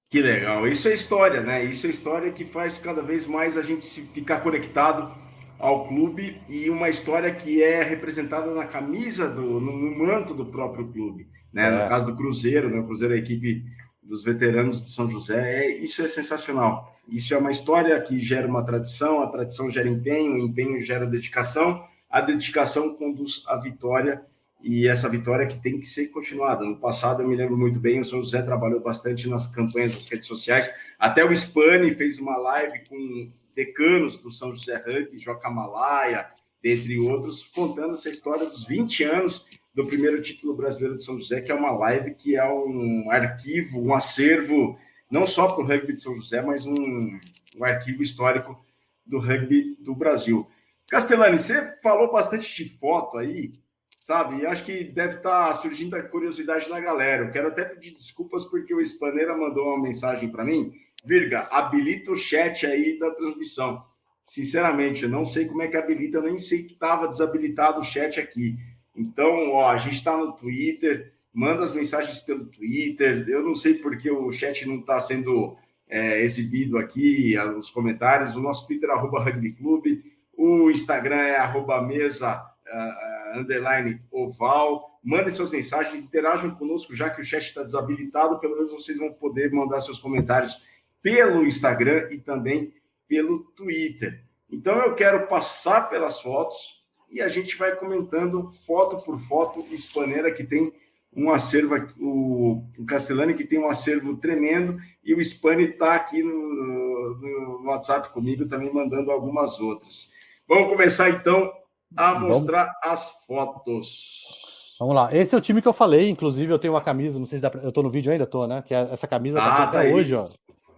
S1: Que legal. Isso é história, né? Isso é história que faz cada vez mais a gente se ficar conectado ao clube e uma história que é representada na camisa, do, no, no manto do próprio clube. Né? É. No caso do Cruzeiro, né? o Cruzeiro é a equipe dos veteranos de São José. É, isso é sensacional. Isso é uma história que gera uma tradição, a tradição gera empenho, o empenho gera dedicação, a dedicação conduz à vitória e essa vitória que tem que ser continuada. No passado, eu me lembro muito bem, o São José trabalhou bastante nas campanhas das redes sociais, até o Spani fez uma live com decanos do São José Rugby, Joca Malaya, dentre outros, contando essa história dos 20 anos do primeiro título brasileiro de São José, que é uma live que é um arquivo, um acervo, não só para o rugby de São José, mas um, um arquivo histórico do rugby do Brasil. Castellani, você falou bastante de foto aí, sabe? E acho que deve estar tá surgindo a curiosidade na galera. Eu quero até pedir desculpas porque o Spaneira mandou uma mensagem para mim. Virga, habilita o chat aí da transmissão. Sinceramente, eu não sei como é que habilita, eu nem sei que estava desabilitado o chat aqui. Então, ó, a gente está no Twitter, manda as mensagens pelo Twitter. Eu não sei porque o chat não está sendo é, exibido aqui, os comentários. O nosso Twitter, arroba Rugby Clube. O Instagram é arroba mesa uh, underline oval. Mandem suas mensagens, interajam conosco, já que o chat está desabilitado. Pelo menos vocês vão poder mandar seus comentários pelo Instagram e também pelo Twitter. Então eu quero passar pelas fotos e a gente vai comentando foto por foto o Spaneira que tem um acervo, o, o Castellani que tem um acervo tremendo e o Spani está aqui no, no, WhatsApp comigo também mandando algumas outras. Vamos começar então a mostrar Vamos. as fotos.
S2: Vamos lá. Esse é o time que eu falei, inclusive eu tenho uma camisa, não sei se dá pra... eu estou no vídeo ainda, tô, né? Que é essa camisa tá ah, até tá hoje, ó.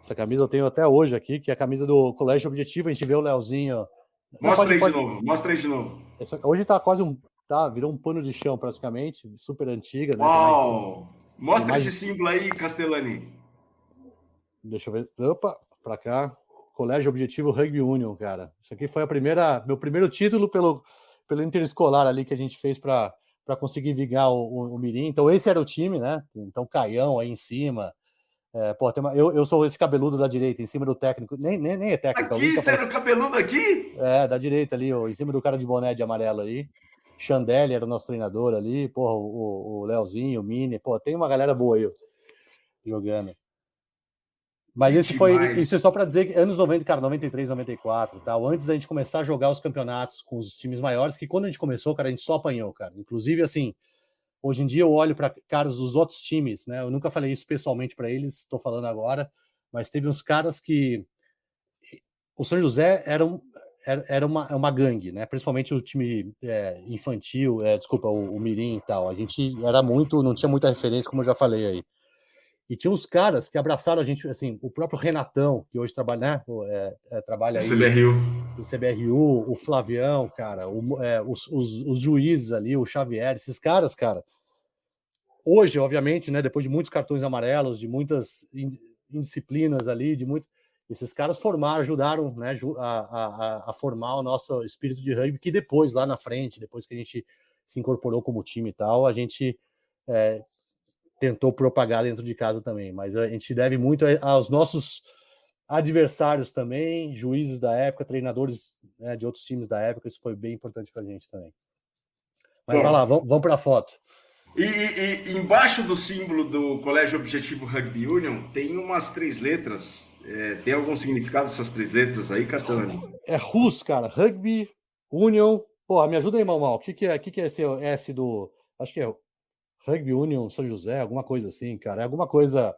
S2: Essa camisa eu tenho até hoje aqui, que é a camisa do Colégio Objetivo. A gente vê o Leozinho.
S1: Mostra aí pode... de novo, mostra aí de novo.
S2: Essa... Hoje tá quase um. Tá, virou um pano de chão praticamente, super antiga.
S1: Né? Uau! Mostra mais... esse símbolo aí, Castellani.
S2: Deixa eu ver. Opa, pra cá. Colégio Objetivo Rugby Union, cara. Isso aqui foi a primeira, meu primeiro título pelo, pelo interescolar ali que a gente fez para conseguir vigar o, o, o Mirim. Então, esse era o time, né? Então, Caião aí em cima, é, pô, uma, eu, eu sou esse cabeludo da direita, em cima do técnico. Nem, nem, nem é técnico.
S1: Aqui, você era o cabeludo aqui?
S2: É, da direita ali, ó, em cima do cara de boné de amarelo aí. Chandelli era o nosso treinador ali, porra, o, o Leozinho, o Mini, pô, tem uma galera boa aí ó, jogando. Mas esse foi, isso é só para dizer que anos 90, cara, 93, 94, tal, antes da gente começar a jogar os campeonatos com os times maiores, que quando a gente começou, cara, a gente só apanhou, cara. Inclusive, assim, Hoje em dia eu olho para caras dos outros times, né? Eu nunca falei isso pessoalmente para eles, estou falando agora, mas teve uns caras que o São José era, um, era uma, uma gangue, né? Principalmente o time é, infantil, é, desculpa, o, o Mirim e tal. A gente era muito, não tinha muita referência, como eu já falei aí. E tinha uns caras que abraçaram a gente, assim, o próprio Renatão, que hoje trabalha, né? É, é, trabalha aí.
S1: CBRU.
S2: O CBRU, o Flavião, cara, o, é, os, os, os, juízes ali, o Xavier, esses caras, cara. Hoje, obviamente, né? Depois de muitos cartões amarelos, de muitas indisciplinas ali, de muito. Esses caras formaram, ajudaram né, a, a, a formar o nosso espírito de rugby, que depois, lá na frente, depois que a gente se incorporou como time e tal, a gente é, tentou propagar dentro de casa também. Mas a gente deve muito aos nossos adversários também, juízes da época, treinadores né, de outros times da época. Isso foi bem importante para a gente também. Mas Bom, vai lá, vamos, vamos para a foto.
S1: E, e, embaixo do símbolo do Colégio Objetivo Rugby Union tem umas três letras. É, tem algum significado essas três letras aí, Castellani?
S2: É RUS, cara. Rugby Union. Pô, me ajuda aí, Mal. O que, que, é, que, que é esse S do. Acho que é Rugby Union São José, alguma coisa assim, cara. É alguma coisa,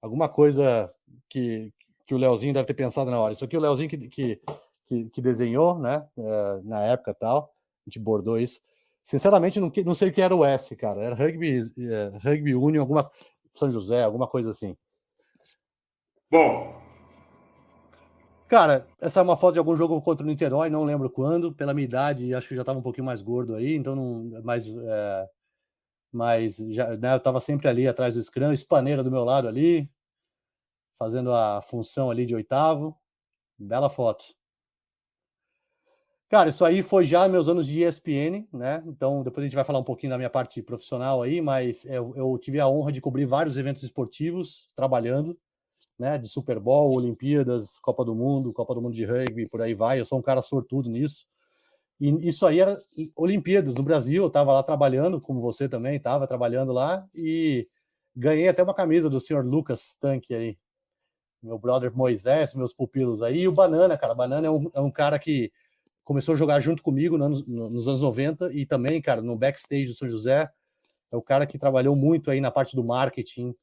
S2: alguma coisa que, que o Leozinho deve ter pensado na hora. Isso aqui o Leozinho que, que, que, que desenhou, né? É, na época tal. A gente bordou isso. Sinceramente, não, não sei o que era o S, cara. Era Rugby, é, rugby Union, alguma. São José, alguma coisa assim.
S1: Bom.
S2: Cara, essa é uma foto de algum jogo contra o Niterói, não lembro quando. Pela minha idade, acho que já estava um pouquinho mais gordo aí, então não. Mais, é, mas já, né, eu estava sempre ali atrás do Scrum, Espaneira do meu lado ali, fazendo a função ali de oitavo. Bela foto. Cara, isso aí foi já meus anos de ESPN, né? Então, depois a gente vai falar um pouquinho da minha parte profissional aí, mas eu, eu tive a honra de cobrir vários eventos esportivos trabalhando, né? De Super Bowl, Olimpíadas, Copa do Mundo, Copa do Mundo de Rugby, por aí vai. Eu sou um cara sortudo nisso. E isso aí era Olimpíadas no Brasil, eu estava lá trabalhando, como você também estava trabalhando lá, e ganhei até uma camisa do senhor Lucas Tanque aí, meu brother Moisés, meus pupilos aí, e o Banana, cara, Banana é um, é um cara que começou a jogar junto comigo no, no, nos anos 90 e também, cara, no backstage do São José, é o cara que trabalhou muito aí na parte do marketing,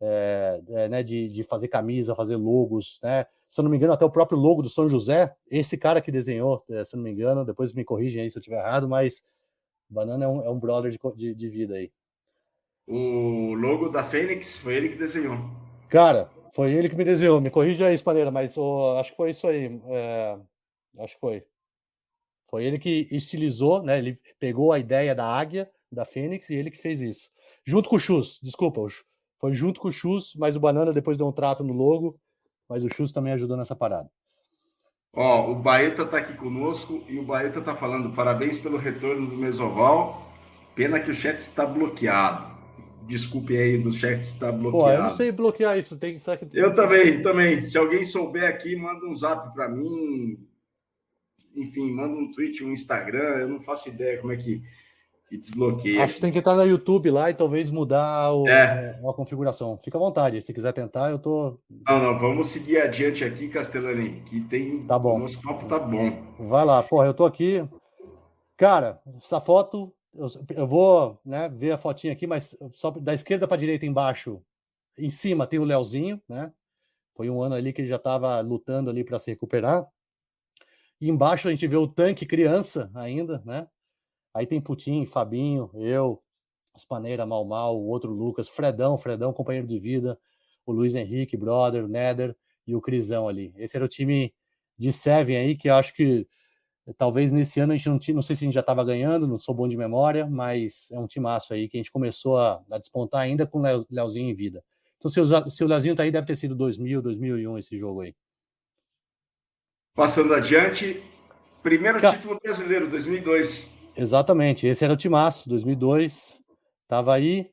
S2: é, é, né, de, de fazer camisa, fazer logos, né, se eu não me engano, até o próprio logo do São José, esse cara que desenhou, eh, se eu não me engano, depois me corrigem aí se eu estiver errado, mas Banana é um, é um brother de, de, de, vida aí.
S1: O logo da Fênix foi ele que desenhou.
S2: Cara, foi ele que me desenhou, me corrija aí, Espaneira, mas oh, acho que foi isso aí. É, acho que foi. Foi ele que estilizou, né? Ele pegou a ideia da águia, da Fênix, e ele que fez isso. Junto com o Chus, desculpa, foi junto com o Chus, mas o Banana depois deu um trato no logo mas o Chus também ajudou nessa parada.
S1: Ó, o Baeta está aqui conosco e o Baeta está falando parabéns pelo retorno do Mesoval. Pena que o chat está bloqueado. Desculpe aí, do chat está bloqueado. Pô,
S2: eu não sei bloquear isso. Tem que
S1: Eu também, também. Se alguém souber aqui, manda um zap para mim. Enfim, manda um tweet, um Instagram, eu não faço ideia como é que, que desbloqueia.
S2: Acho que tem que entrar no YouTube lá e talvez mudar o, é. a configuração. Fica à vontade, se quiser tentar, eu tô.
S1: Não, não, vamos seguir adiante aqui, Castellani, que tem.
S2: Tá bom.
S1: Nosso papo tá bom.
S2: Vai lá, porra, eu tô aqui. Cara, essa foto, eu, eu vou né, ver a fotinha aqui, mas só da esquerda para direita embaixo, em cima tem o Leozinho, né? Foi um ano ali que ele já estava lutando ali para se recuperar. E embaixo a gente vê o tanque criança ainda, né? Aí tem Putin, Fabinho, eu, Spaneira, Mal Mal, o outro Lucas, Fredão, Fredão, companheiro de vida, o Luiz Henrique, brother, o Neder e o Crisão ali. Esse era o time de Seven aí, que eu acho que talvez nesse ano a gente não tinha, não sei se a gente já estava ganhando, não sou bom de memória, mas é um timaço aí que a gente começou a, a despontar ainda com o Leozinho em vida. Então, se o, se o Leozinho tá aí, deve ter sido 2000, 2001 esse jogo aí.
S1: Passando adiante, primeiro título brasileiro, 2002.
S2: Exatamente, esse era o Timaço, 2002. Tava aí.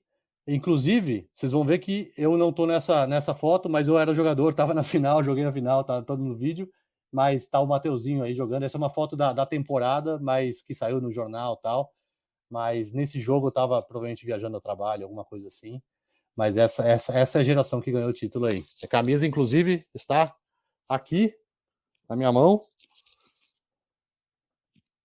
S2: Inclusive, vocês vão ver que eu não tô nessa, nessa foto, mas eu era jogador, tava na final, joguei na final, tá todo no vídeo. Mas tá o Mateuzinho aí jogando. Essa é uma foto da, da temporada, mas que saiu no jornal tal. Mas nesse jogo eu tava provavelmente viajando ao trabalho, alguma coisa assim. Mas essa, essa, essa é a geração que ganhou o título aí. A camisa, inclusive, está aqui na minha mão.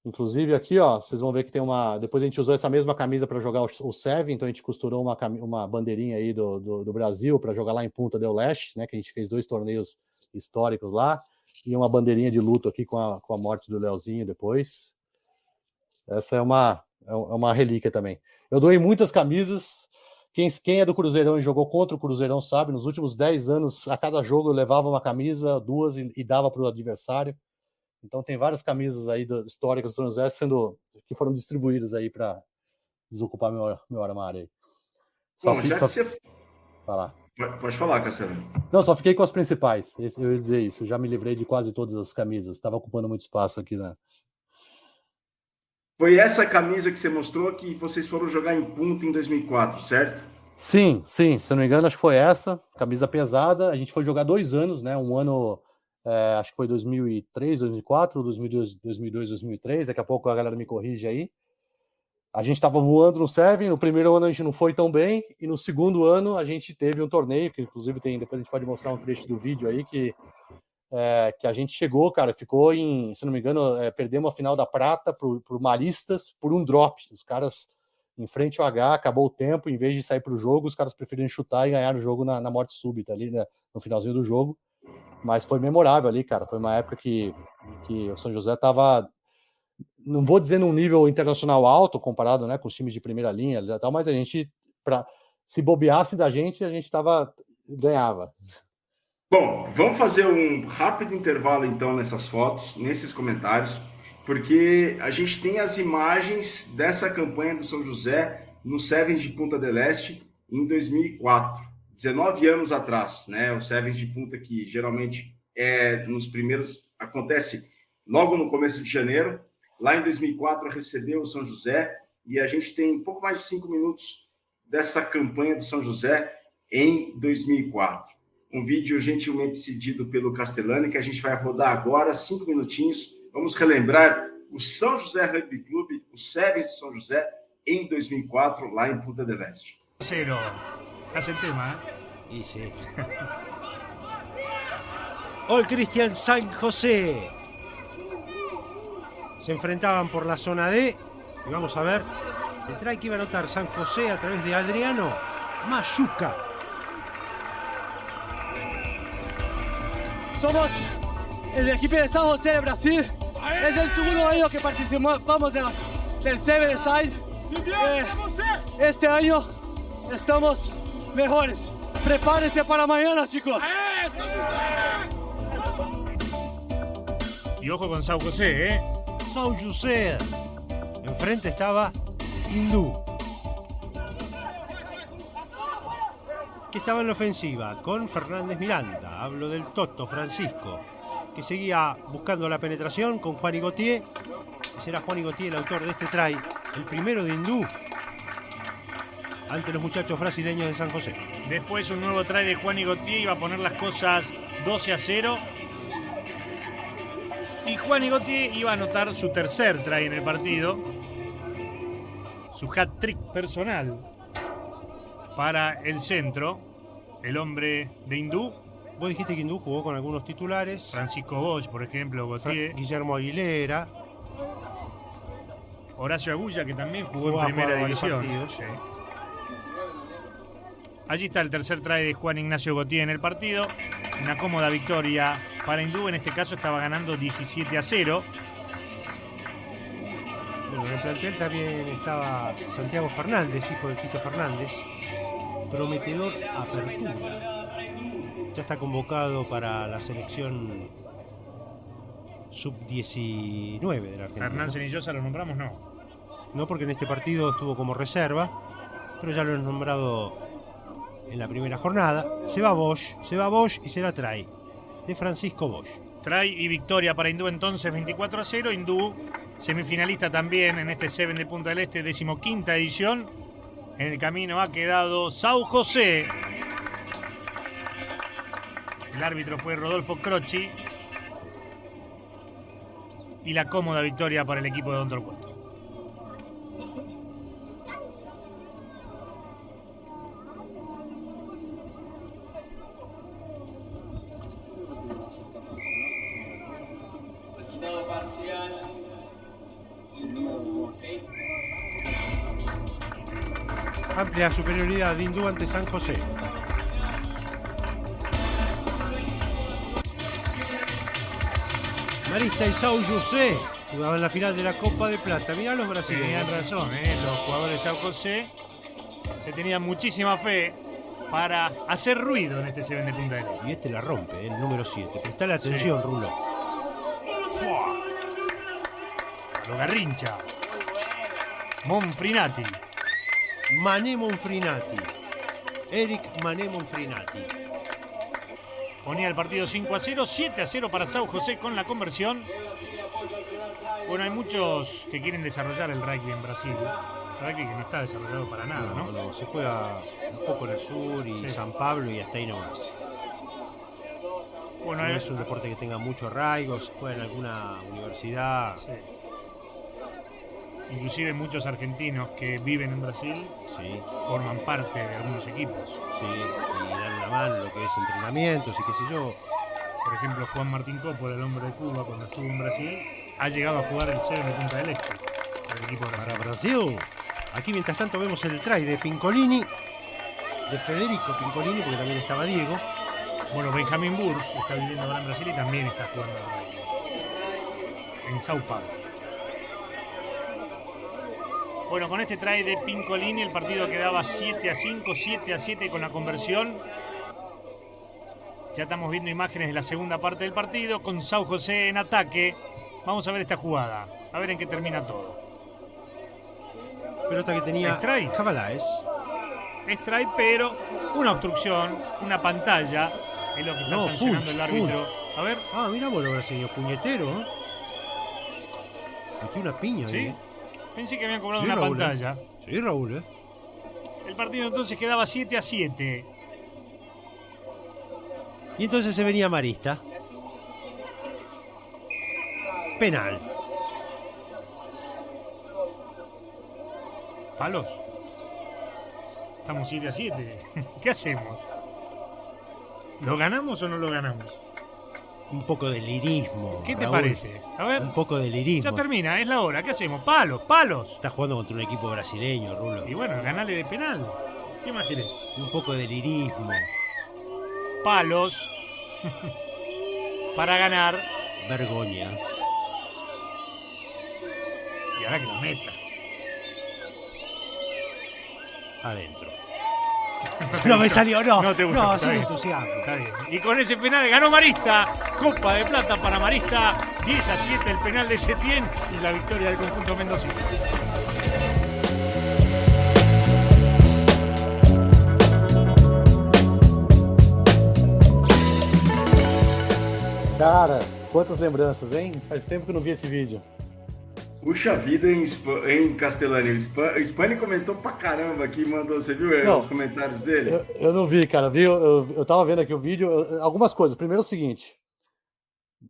S2: Inclusive aqui, ó, vocês vão ver que tem uma. Depois a gente usou essa mesma camisa para jogar o Seven, então a gente costurou uma, uma bandeirinha aí do, do, do Brasil para jogar lá em Punta del Leste, né? Que a gente fez dois torneios históricos lá, e uma bandeirinha de luto aqui com a, com a morte do Leozinho depois. Essa é uma, é, é uma relíquia também. Eu doei muitas camisas. Quem, quem é do Cruzeirão e jogou contra o Cruzeirão sabe, nos últimos 10 anos, a cada jogo eu levava uma camisa, duas, e, e dava para o adversário. Então tem várias camisas aí do, históricas do São José sendo que foram distribuídas aí para desocupar meu, meu armário aí.
S1: Só Bom, fico, só... Você... Falar. Pode falar, Castelo.
S2: Não, só fiquei com as principais. Eu ia dizer isso. Eu já me livrei de quase todas as camisas. Estava ocupando muito espaço aqui na.
S1: Foi essa camisa que você mostrou que vocês foram jogar em Punta em 2004, certo?
S2: Sim, sim. Se não me engano, acho que foi essa. Camisa pesada. A gente foi jogar dois anos, né? Um ano é, acho que foi 2003, 2004, 2002, 2002, 2003. Daqui a pouco a galera me corrige aí. A gente estava voando no Seven. No primeiro ano a gente não foi tão bem, e no segundo ano a gente teve um torneio, que inclusive tem. Depois a gente pode mostrar um trecho do vídeo aí, que, é, que a gente chegou, cara, ficou em, se não me engano, é, perdemos a final da prata para o Maristas por um drop. Os caras em frente ao H, acabou o tempo, em vez de sair para o jogo, os caras preferiram chutar e ganhar o jogo na, na morte súbita ali, né, no finalzinho do jogo. Mas foi memorável ali, cara. Foi uma época que, que o São José estava, não vou dizer num nível internacional alto comparado né, com os times de primeira linha tal, mas a gente, pra, se bobeasse da gente, a gente tava, ganhava.
S1: Bom, vamos fazer um rápido intervalo então nessas fotos, nesses comentários, porque a gente tem as imagens dessa campanha do São José no Sevens de Punta del Este em 2004. 19 anos atrás, né? O Sevens de Punta, que geralmente é nos primeiros, acontece logo no começo de janeiro. Lá em 2004 recebeu o São José e a gente tem pouco mais de cinco minutos dessa campanha do São José em 2004. Um vídeo gentilmente cedido pelo Castellani que a gente vai rodar agora, cinco minutinhos. Vamos relembrar o São José Rugby Clube, o Sevens de São José, em 2004, lá em Punta del Este.
S3: Zero. Estás en tema,
S4: ¿eh? Y sí. Hoy Cristian San José. Se enfrentaban por la zona D. Y vamos a ver el try que iba a anotar San José a través de Adriano Mayuca.
S5: Somos el equipo de San José de Brasil. Es el segundo año que participamos del Seven Side. Eh, este año estamos mejores. Prepárense para mañana, chicos.
S3: Y ojo con Sao José, ¿eh?
S4: Sao José. Enfrente estaba Hindú. Que estaba en la ofensiva con Fernández Miranda. Hablo del Toto Francisco. Que seguía buscando la penetración con Juan Igotier. Y será Juan Igotier el autor de este try. El primero de Hindú ante los muchachos brasileños de San José.
S3: Después un nuevo try de Juan y Gautier iba a poner las cosas 12 a 0. Y Juan Gautier iba a anotar su tercer try en el partido, su hat-trick personal para el centro, el hombre de Hindú,
S4: Vos dijiste que Hindú jugó con algunos titulares.
S3: Francisco Bosch, por ejemplo, Gautier,
S4: Guillermo Aguilera.
S3: Horacio Agulla, que también jugó en primera división. Sí. Allí está el tercer try de Juan Ignacio Gautier en el partido. Una cómoda victoria para Hindú. En este caso estaba ganando 17 a 0.
S4: Plantel también estaba Santiago Fernández, hijo de Tito Fernández. Prometedor apertura. Ya está convocado para la selección sub-19 de la Argentina.
S3: Hernán Cenillosa lo nombramos, no.
S4: No porque en este partido estuvo como reserva, pero ya lo han nombrado en la primera jornada. Se va Bosch, se va Bosch y será try de Francisco Bosch.
S3: Try y victoria para Hindú entonces 24 a 0. Hindú semifinalista también en este Seven de Punta del Este, decimoquinta edición. En el camino ha quedado Sao José. El árbitro fue Rodolfo Croci. Y la cómoda victoria para el equipo de Don Torcuato.
S4: Amplia superioridad de Hindú ante San José. Marista y Sao José jugaban la final de la Copa de Plata. Mirá los brasileños.
S3: Tenían razón, ¿eh? los jugadores de Sao José se tenían muchísima fe para hacer ruido en este Seven de Punta del Este.
S4: Y este la rompe, ¿eh? el número 7. Prestale atención, Rulo.
S3: Lo garrincha. Monfrinati.
S4: Mané Monfrinati. Eric Mané Monfrinati.
S3: Ponía el partido 5 a 0, 7 a 0 para Sao José con la conversión. Bueno, hay muchos que quieren desarrollar el rugby en Brasil. Rugby que no está desarrollado para nada,
S4: No,
S3: ¿no?
S4: no, se juega un poco en el sur y
S3: Sí.
S4: San Pablo y hasta ahí nomás.
S3: Bueno,
S4: No
S3: hay-
S4: es un deporte que tenga mucho arraigo, se juega en alguna universidad.
S3: sí. Inclusive muchos argentinos que viven en Brasil
S4: Sí,
S3: forman parte de algunos equipos.
S4: sí, y dan una mano lo que es entrenamientos y qué sé yo.
S3: Por ejemplo, Juan Martín Coppola, el hombre de Cuba, cuando estuvo en Brasil, ha llegado a jugar el Seven de Punta del Este. para el equipo
S4: Para
S3: brasileño.
S4: Brasil. Aquí mientras tanto vemos el try de Pincolini, de Federico Pincolini, porque también estaba Diego.
S3: Bueno, Benjamín Burs está viviendo ahora en Brasil y también está jugando en Sao Paulo. Bueno, con este try de Pincolini el partido quedaba 7 a 5, 7 a 7 con la conversión. Ya estamos viendo imágenes de la segunda parte del partido con Sao José en ataque. Vamos a ver esta jugada, a ver en qué termina todo.
S4: Pelota que tenía
S3: Strike.
S4: Cabalaes.
S3: Strike, pero una obstrucción, una pantalla, es lo que está
S4: No,
S3: sancionando
S4: punch,
S3: el árbitro.
S4: punch.
S3: A ver,
S4: Ah, mira vos los brasileños, puñetero. ¿eh? Metió una piña
S3: ¿sí?
S4: ahí. ¿eh?
S3: Pensé que habían cobrado
S4: Sí,
S3: una
S4: Raúl, ¿eh?
S3: pantalla.
S4: Sí, Raúl, ¿eh?
S3: El partido entonces quedaba 7 a 7.
S4: Y entonces se venía Marista. Penal.
S3: ¿Palos? Estamos 7 a 7. *laughs* ¿Qué hacemos? ¿Lo ganamos o no lo ganamos?
S4: Un poco de lirismo.
S3: ¿Qué te
S4: Raúl.
S3: parece? A ver,
S4: Un poco de lirismo.
S3: ya termina, es la hora. ¿Qué hacemos? Palos, palos.
S4: Está jugando contra un equipo brasileño, Rulo.
S3: Y bueno, ganale de penal. ¿Qué más querés?
S4: Un poco de lirismo.
S3: Palos para ganar.
S4: Vergoña.
S3: Y ahora que lo meta.
S4: Adentro. No me salió, no.
S3: No te gusta,
S4: No,
S3: está
S4: sin
S3: bien.
S4: entusiasmo.
S3: Está bien. Y con ese penal ganó Marista. Copa de plata para Marista. 10 a 7 el penal de Setién y la victoria del conjunto mendocino.
S2: Cara, quantas lembranças, hein? Faz tempo que eu não vi esse vídeo.
S1: Puxa vida em, em Castelândia. O Spa- o Spani comentou pra caramba aqui, mandou. Você viu
S2: Não.
S1: os comentários dele?
S2: Eu, eu não vi, cara. Vi, eu, eu tava vendo aqui o vídeo. eu- algumas coisas. Primeiro é o seguinte.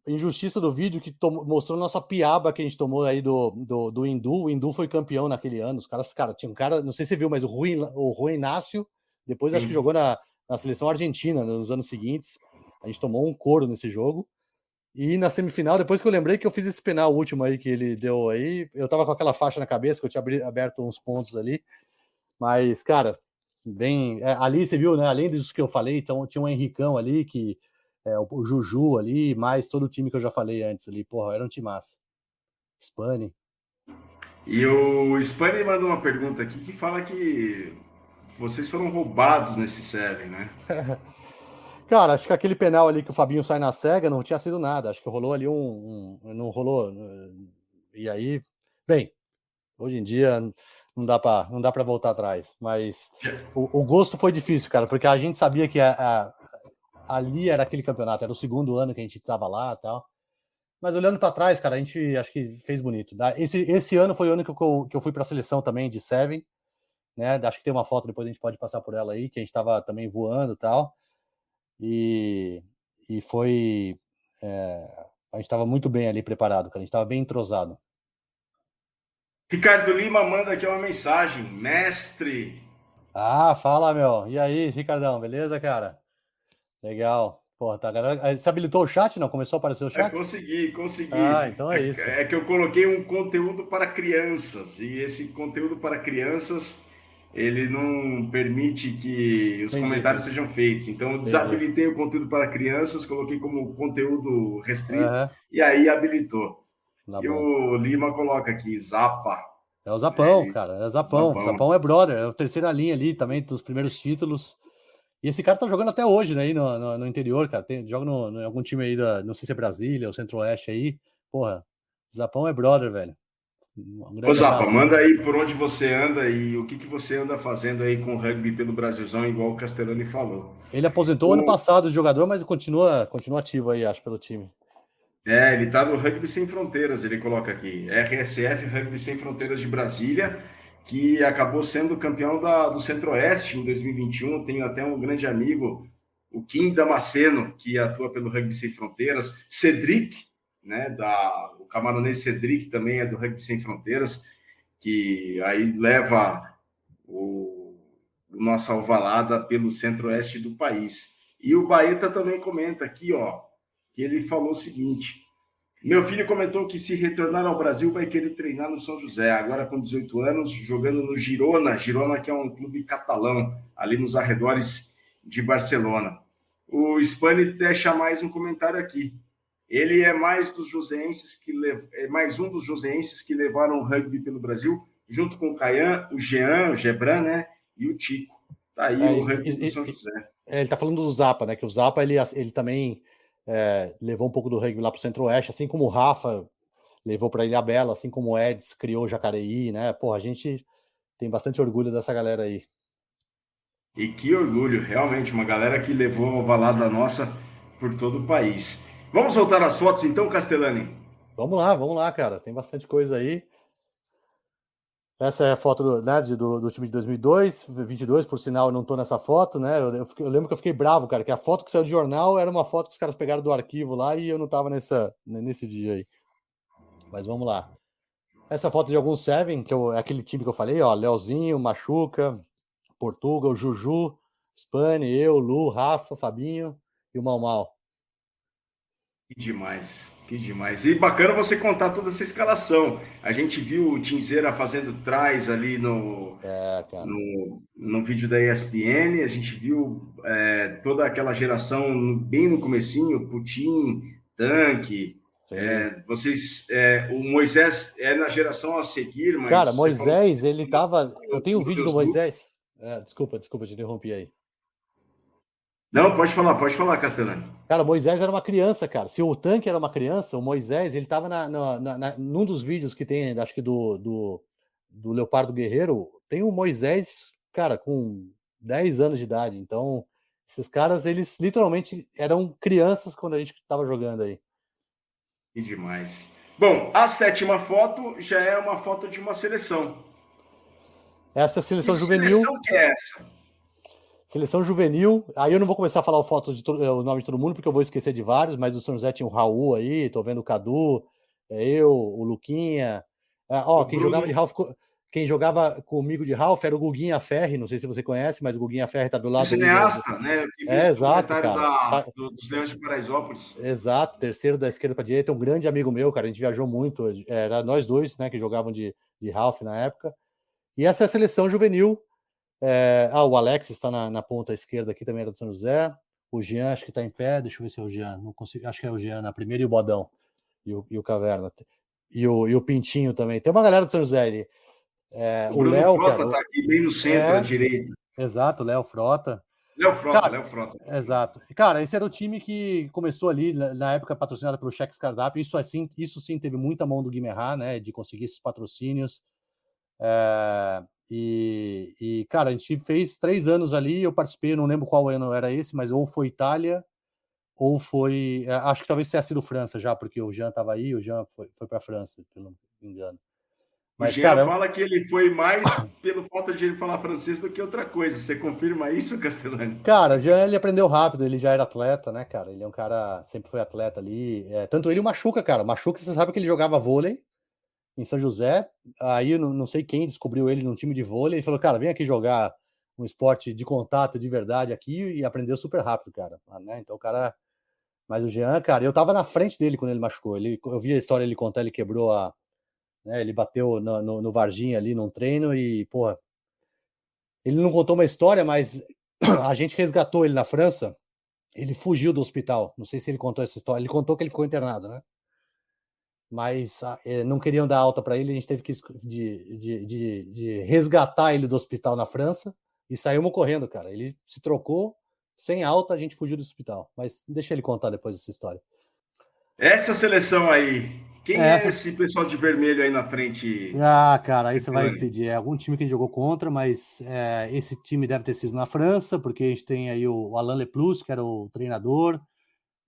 S2: injustiça do vídeo que mostrou nossa piaba que a gente tomou aí do, do, do Hindu. O Hindu foi campeão naquele ano. Os caras, cara, tinha um cara, não sei se você viu, mas o Rui, o Rui Inácio, depois Sim. acho que jogou na, na seleção argentina nos anos seguintes. A gente tomou um couro nesse jogo. E na semifinal, depois que eu lembrei que eu fiz esse penal último aí que ele deu aí, eu tava com aquela faixa na cabeça que eu tinha aberto uns pontos ali. Mas, cara, bem. É, ali você viu, né? Além disso que eu falei, então tinha um Henricão ali, que é, o Juju ali, mais todo o time que eu já falei antes ali. Porra, era um time massa. Spani.
S1: E o Spani mandou uma pergunta aqui que fala que vocês foram roubados nesse Seven, né? *laughs*
S2: Cara, acho que aquele penal ali que o Fabinho sai na cega não tinha sido nada. Acho que rolou ali um. um não rolou. Eh, e aí, bem, hoje em dia não dá para não dá para voltar atrás. Mas o, o, gosto foi difícil, cara, porque a gente sabia que a, a, ali era aquele campeonato, era o segundo ano que a gente estava lá, tal. Mas olhando para trás, cara, a gente acho que fez bonito. Esse, esse ano foi o ano que eu, que eu fui para a seleção também de Seven, né? Acho que tem uma foto depois a gente pode passar por ela aí, que a gente estava também voando, tal. E, e foi é, a gente estava muito bem ali preparado, cara. A gente estava bem entrosado.
S1: Ricardo Lima manda aqui uma mensagem, mestre.
S2: Ah, fala, meu. E aí, Ricardão, beleza, cara? Legal. Pô, tá, galera. Você habilitou o chat? Não? Começou a aparecer o é, chat?
S1: É, consegui, consegui.
S2: Ah, então é, é isso.
S1: É que eu coloquei um conteúdo para crianças. E esse conteúdo para crianças, ele não permite que os Entendi. comentários sejam feitos. Então, eu desabilitei Entendi. o conteúdo para crianças, coloquei como conteúdo restrito, uhum. e aí habilitou. Tá e o Lima coloca aqui, Zapa.
S2: É o Zapão, é, cara. É Zapão. Zapão. Zapão é brother, é a terceira linha ali também, dos primeiros títulos. E esse cara tá jogando até hoje, né, aí no, no, no interior, cara. Tem, joga no, no, algum time aí da, não sei se é Brasília ou Centro-Oeste aí. Porra, Zapão é brother, velho.
S1: Um Ô Zapa, manda aí por onde você anda e o que, que você anda fazendo aí com o rugby pelo Brasilzão, igual o Castellani falou.
S2: Ele aposentou o... ano passado de jogador, mas continua, continua ativo aí, acho, pelo time.
S1: É, ele tá no Rugby Sem Fronteiras, ele coloca aqui. RSF, Rugby Sem Fronteiras de Brasília que acabou sendo campeão da, do Centro-Oeste em 2021. Tenho até um grande amigo, o Kim Damasceno, que atua pelo Rugby Sem Fronteiras, Cedric, né, da, o camaronês Cedric também é do Rugby Sem Fronteiras, que aí leva o, o nossa alvalada pelo centro-oeste do país. E o Baeta também comenta aqui, ó, que ele falou o seguinte: meu filho comentou que se retornar ao Brasil vai querer treinar no São José, agora com 18 anos, jogando no Girona, Girona que é um clube catalão, ali nos arredores de Barcelona. O Spani deixa mais um comentário aqui. Ele é mais dos joseenses que lev... é mais um dos joseenses que levaram o rugby pelo Brasil, junto com o Caian, o Jean, o Gebran, né, e o Tico. Tá aí é, o rugby do São José.
S2: É, ele tá falando do Zapa, né, que o Zapa ele, ele também é, levou um pouco do rugby lá para o Centro-Oeste, assim como o Rafa levou para Ilha Bela, assim como o Eds criou Jacareí, né? Pô, a gente tem bastante orgulho dessa galera aí.
S1: E que orgulho, realmente, uma galera que levou a valada nossa por todo o país. Vamos voltar às fotos então, Castellani?
S2: Vamos lá, vamos lá, cara. Tem bastante coisa aí. Essa é a foto do, né, do, do, time de 2002, 22, por sinal, eu não tô nessa foto, né? Eu, eu, eu, lembro que eu fiquei bravo, cara, que a foto que saiu do jornal era uma foto que os caras pegaram do arquivo lá e eu não tava nessa, nesse dia aí. Mas vamos lá. Essa foto de alguns Seven, que é aquele time que eu falei, ó, Leozinho, Machuca, Portugal, Juju, Spani, eu, Lu, Rafa, Fabinho e o Mal Mal.
S1: Que demais. Que demais. E bacana você contar toda essa escalação. A gente viu o Tinzeira fazendo trás ali no, é, no, no vídeo da ESPN, a gente viu é, toda aquela geração bem no comecinho, Putin, Tanque. É, vocês, é, o Moisés é na geração a seguir, mas.
S2: Cara, Moisés, falou... ele tava. Eu tenho um vídeo do Moisés. É, desculpa, desculpa, te interrompi aí.
S1: Não, pode falar, pode falar, Castellani.
S2: Cara, Moisés era uma criança, cara. Se o tanque era uma criança, o Moisés, ele tava na, na, na, num dos vídeos que tem, acho que do, do, do Leopardo Guerreiro, tem o Moisés, cara, com 10 anos de idade. Então, esses caras, eles literalmente eram crianças quando a gente estava jogando aí.
S1: Que demais. Bom, a sétima foto já é uma foto de uma seleção.
S2: Essa é a seleção que juvenil.
S1: Seleção que é essa?
S2: Seleção juvenil, aí eu não vou começar a falar o, foto de o nome de todo mundo, porque eu vou esquecer de vários, mas o São José tinha o Raul aí, tô vendo o Cadu, é eu, o Luquinha. É, ó, o quem Bruno. jogava de Ralph, quem jogava comigo de Ralph era o Guguinha Ferri, não sei se você conhece, mas o Guguinha Ferri tá do lado. O
S1: cineasta, do... né?
S2: é, exato, cara.
S1: Da, do, dos Leões de Paraisópolis.
S2: Exato, terceiro da esquerda para direita, um grande amigo meu, cara. A gente viajou muito, era nós dois, né, que jogavam de, de Ralph na época. E essa é a seleção juvenil. É... Ah, o Alex está na, na, ponta esquerda aqui, também era do São José. O Jean, acho que está em pé. Deixa eu ver se é o Jean. Não consigo, acho que é o Jean na primeira e o Bodão. E o, e o Caverna. E o, e o Pintinho também. Tem uma galera do São José ali. É, o Léo.
S1: Frota está aqui bem no centro, é, à direita.
S2: Exato, Léo Frota.
S1: Léo Frota, Léo Frota.
S2: Exato. Cara, esse era o time que começou ali, na época, patrocinado pelo Cheques Cardápio. Isso, assim, isso sim teve muita mão do Guimerá, né? De conseguir esses patrocínios. É, e, e, cara, a gente fez três anos ali. Eu participei, não lembro qual ano era esse, mas ou foi Itália, ou foi. É, acho que talvez tenha sido França já, porque o Jean estava aí, o Jean foi, foi para a França, pelo engano.
S1: Mas, o Jean cara, fala que ele foi mais pelo falta de ele falar francês do que outra coisa. Você confirma isso, Castellani?
S2: Cara, o Jean ele aprendeu rápido, ele já era atleta, né, cara? Ele é um cara, sempre foi atleta ali. É, tanto ele o Machuca, cara. O Machuca, você sabe que ele jogava vôlei em São José. Aí não, não sei quem descobriu ele num time de vôlei e falou: cara, vem aqui jogar um esporte de contato de verdade aqui e aprendeu super rápido, cara. Ah, né? Então o cara. Mas o Jean, cara, eu tava na frente dele quando ele machucou. Ele, eu vi a história ele contar, ele quebrou a. Né, ele bateu no, no, no Varginha ali num treino e, porra. Ele não contou uma história, mas *clears throat* a gente resgatou ele na França. Ele fugiu do hospital. Não sei se ele contou essa história. Ele contou que ele ficou internado, né? Mas é, não queriam dar alta para ele, a gente teve que de, de, de, de, resgatar ele do hospital na França e saímos correndo, cara. Ele se trocou, sem alta, a gente fugiu do hospital. Mas deixa ele contar depois essa história.
S1: Essa seleção aí, quem é essa... é esse pessoal de vermelho aí na frente?
S2: Ah, cara, aí você vai pedir. É algum time que a gente jogou contra, mas é, esse time deve ter sido na França, porque a gente tem aí o Alain Leplus, que era o treinador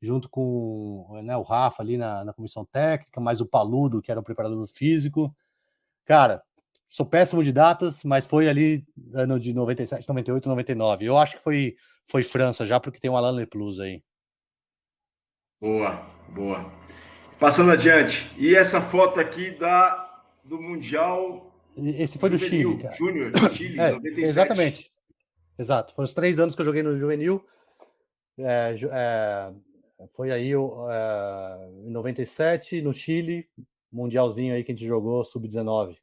S2: junto com né, o Rafa ali na, na comissão técnica, mais o Paludo, que era o preparador físico. Cara, sou péssimo de datas, mas foi ali ano de 97, 98, 99. Eu acho que foi, foi França já, porque tem o Alain Leplus aí.
S1: Boa, boa. Passando adiante. E essa foto aqui da, do Mundial.
S2: Esse foi do Chile, cara.
S1: Júnior, *coughs* Chile, é, 97.
S2: Exatamente. Exato. Foram os três anos que eu joguei no juvenil. É, é, foi aí uh, em 97, no Chile, mundialzinho aí que a gente jogou, sub-19.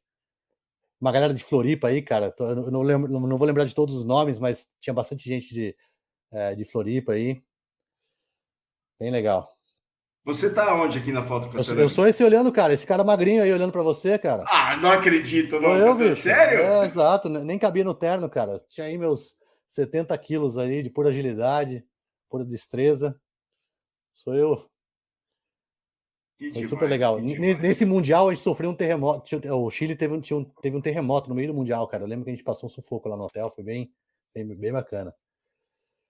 S2: Uma galera de Floripa aí, cara. Eu não, lembro, não vou lembrar de todos os nomes, mas tinha bastante gente de, uh, de Floripa aí. Bem legal.
S1: Você tá onde aqui na foto,
S2: eu, eu sou esse olhando, cara. Esse cara magrinho aí olhando para você, cara.
S1: Ah, não acredito, não.
S2: eu, bicho. Sério? É, exato. Nem cabia no terno, cara. Tinha aí meus 70 quilos aí de pura agilidade, pura destreza. Sou eu. Que Foi super legal. Nesse Mundial, a gente sofreu um terremoto. O Chile teve um, teve um terremoto no meio do Mundial, cara. Eu lembro que a gente passou um sufoco lá no hotel. Foi bem, bem, bem bacana.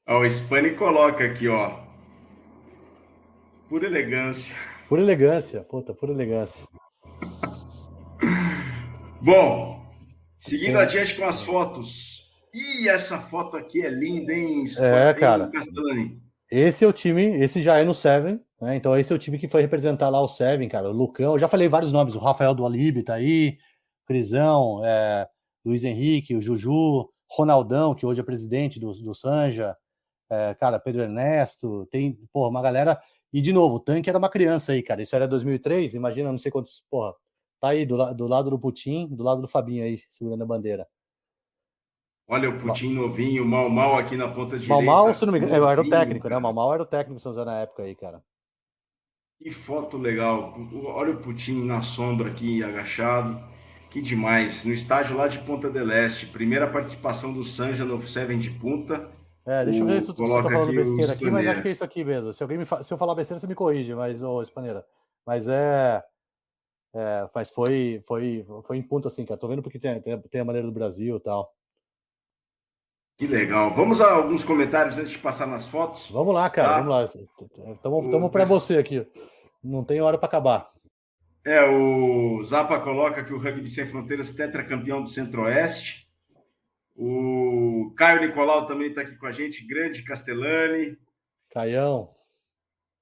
S1: Ó, o Spani coloca aqui, ó. Pura elegância.
S2: Pura elegância, puta, pura elegância.
S1: Bom, seguindo Sim. adiante com as fotos. E essa foto aqui é linda, hein?
S2: É, cara. Esse é o time, esse já é no Seven, né? Então esse é o time que foi representar lá o Seven, cara. O Lucão, eu já falei vários nomes, o Rafael do Alibe tá aí, Crisão, é, Luiz Henrique, o Juju, Ronaldão, que hoje é presidente do, do Sanja, é, cara, Pedro Ernesto, tem, porra, uma galera. E de novo, o tanque era uma criança aí, cara. Isso era 2003, imagina, não sei quantos, porra, tá aí do, do lado do Putin, do lado do Fabinho aí, segurando a bandeira.
S1: Olha o Putin novinho, mal mal aqui na ponta direita.
S2: Mal mal, se não me engano, era o técnico, né? Mal mal era o técnico do São José na época aí, cara.
S1: Que foto legal. Olha o Putin na sombra aqui, agachado. Que demais. No estágio lá de Ponta del Este. Primeira participação do Sanja no Seven de Punta.
S2: É, deixa eu ver se eu tô falando besteira aqui, mas acho que é isso aqui mesmo. Se, alguém me fa... se eu falar besteira, você me corrige, mas, ô, Espaneira. Mas é. É, mas foi, foi, foi em ponto assim, cara. Tô vendo porque tem, tem a maneira do Brasil e tal.
S1: Que legal. Vamos a alguns comentários antes de passar nas fotos?
S2: Vamos lá, cara. Tá? Vamos lá. Estamos para você aqui. Não tem hora para acabar.
S1: É, o Zapa coloca que o Rugby Sem Fronteiras tetracampeão do Centro-Oeste. O Caio Nicolau também está aqui com a gente, grande Castellani.
S2: Caião.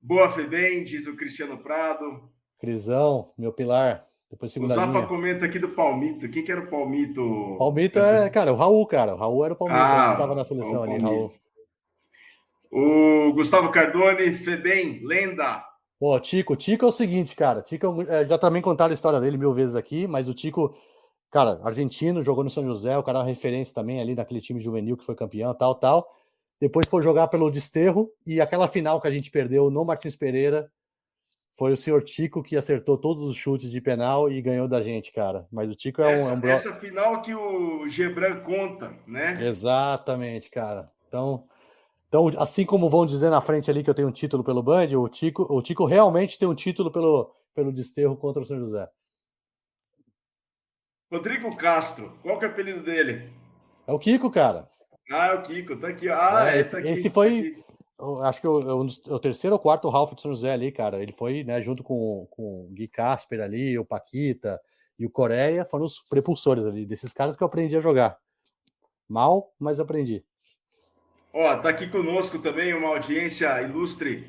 S1: Boa Febem, diz o Cristiano Prado.
S2: Crisão, meu pilar. Depois segunda
S1: o Zapa
S2: linha.
S1: comenta aqui do Palmito. Quem que era o Palmito?
S2: Palmito é, cara, o Raul, cara. O Raul era o Palmito,
S1: Ah,
S2: ele estava na seleção
S1: o
S2: ali. Raul.
S1: O Gustavo Cardone, Febem, lenda.
S2: Pô, Tico, Tico é o seguinte, cara. Tico, é é, já também contaram a história dele mil vezes aqui, mas o Tico, cara, argentino, jogou no São José, o cara é uma referência também ali naquele time juvenil que foi campeão, tal, tal. Depois foi jogar pelo Desterro e aquela final que a gente perdeu no Martins Pereira foi o senhor Tico que acertou todos os chutes de penal e ganhou da gente, cara. Mas o Tico é um, é
S1: essa,
S2: um bro-
S1: essa final que o Gebran conta, né?
S2: Exatamente, cara. Então, então, assim como vão dizer na frente ali que eu tenho um título pelo Band, o Tico, o Tico realmente tem um título pelo, pelo Desterro contra o São José.
S1: Rodrigo Castro, qual que é o apelido dele?
S2: É o Kiko, cara.
S1: Ah, é o Kiko, tá aqui. Ah,
S2: É,
S1: esse,
S2: esse-
S1: aqui,
S2: esse foi-
S1: aqui.
S2: Acho que o, o, o terceiro ou quarto Ralph de São José ali, cara. Ele foi, né, junto com, com o Gui Casper ali, o Paquita e o Coreia, foram os prepulsores ali, desses caras que eu aprendi a jogar. Mal, mas aprendi.
S1: Ó, tá aqui conosco também uma audiência ilustre,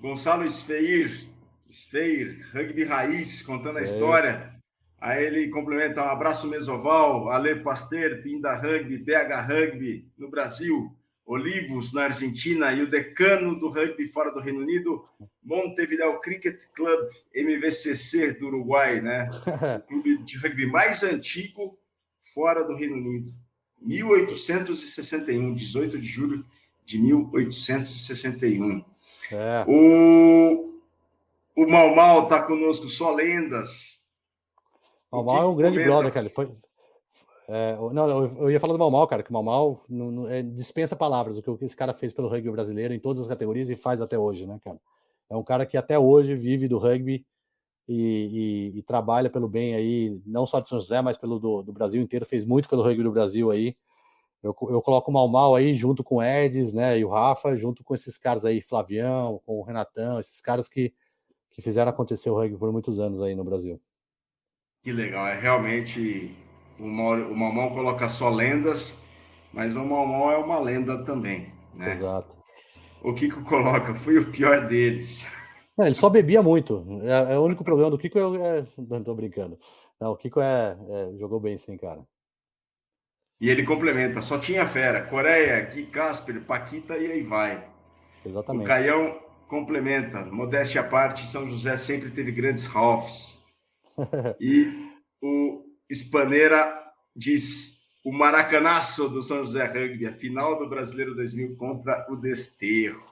S1: Gonçalo Sfeir, Sfeir, rugby raiz, contando a
S2: É.
S1: história. Aí ele complementa um abraço mesoval, Ale Pasteur, Pinda Rugby, BH Rugby no Brasil, Olivos na Argentina e o decano do rugby fora do Reino Unido, Montevideo Cricket Club, MVCC do Uruguai, né? O *laughs* clube de rugby mais antigo fora do Reino Unido. 1861, 18 de julho de 1861.
S2: É.
S1: O, o Mal Mal está conosco, só lendas.
S2: O
S1: O
S2: Mal é um grande
S1: comenta?
S2: brother, cara. Ele foi. É, não, eu, ia falar do Mal Mal, cara, que o Mal Mal não- não- é, dispensa palavras o que, o que esse cara fez pelo rugby brasileiro em todas as categorias e faz até hoje, né, cara? É um cara que até hoje vive do rugby e, e- e trabalha pelo bem aí, não só de São José, mas pelo do, do Brasil inteiro, fez muito pelo rugby do Brasil aí. Eu, eu coloco o Mal Mal aí junto com o Edis, né, e o Rafa, junto com esses caras aí, Flavião, com o Renatão, esses caras que, que fizeram acontecer o rugby por muitos anos aí no Brasil.
S1: Que legal, é realmente o Mal, o Mal coloca só lendas, mas o Mal é uma lenda também, né?
S2: Exato.
S1: O Kiko coloca, foi o pior deles.
S2: Não, ele só bebia muito. É, é o único problema do Kiko. É, é- não tô brincando. Não, o Kiko é, é- jogou bem sim, cara.
S1: E ele complementa, só tinha fera, Coreia, Gui Casper, Paquita e aí vai. O
S2: Exatamente.
S1: Caião complementa, modéstia à parte, São José sempre teve grandes Ralphs. *laughs* E o Spaneira diz, o maracanaço do São José Rugby, a final do Brasileiro 2000 contra o Desterro.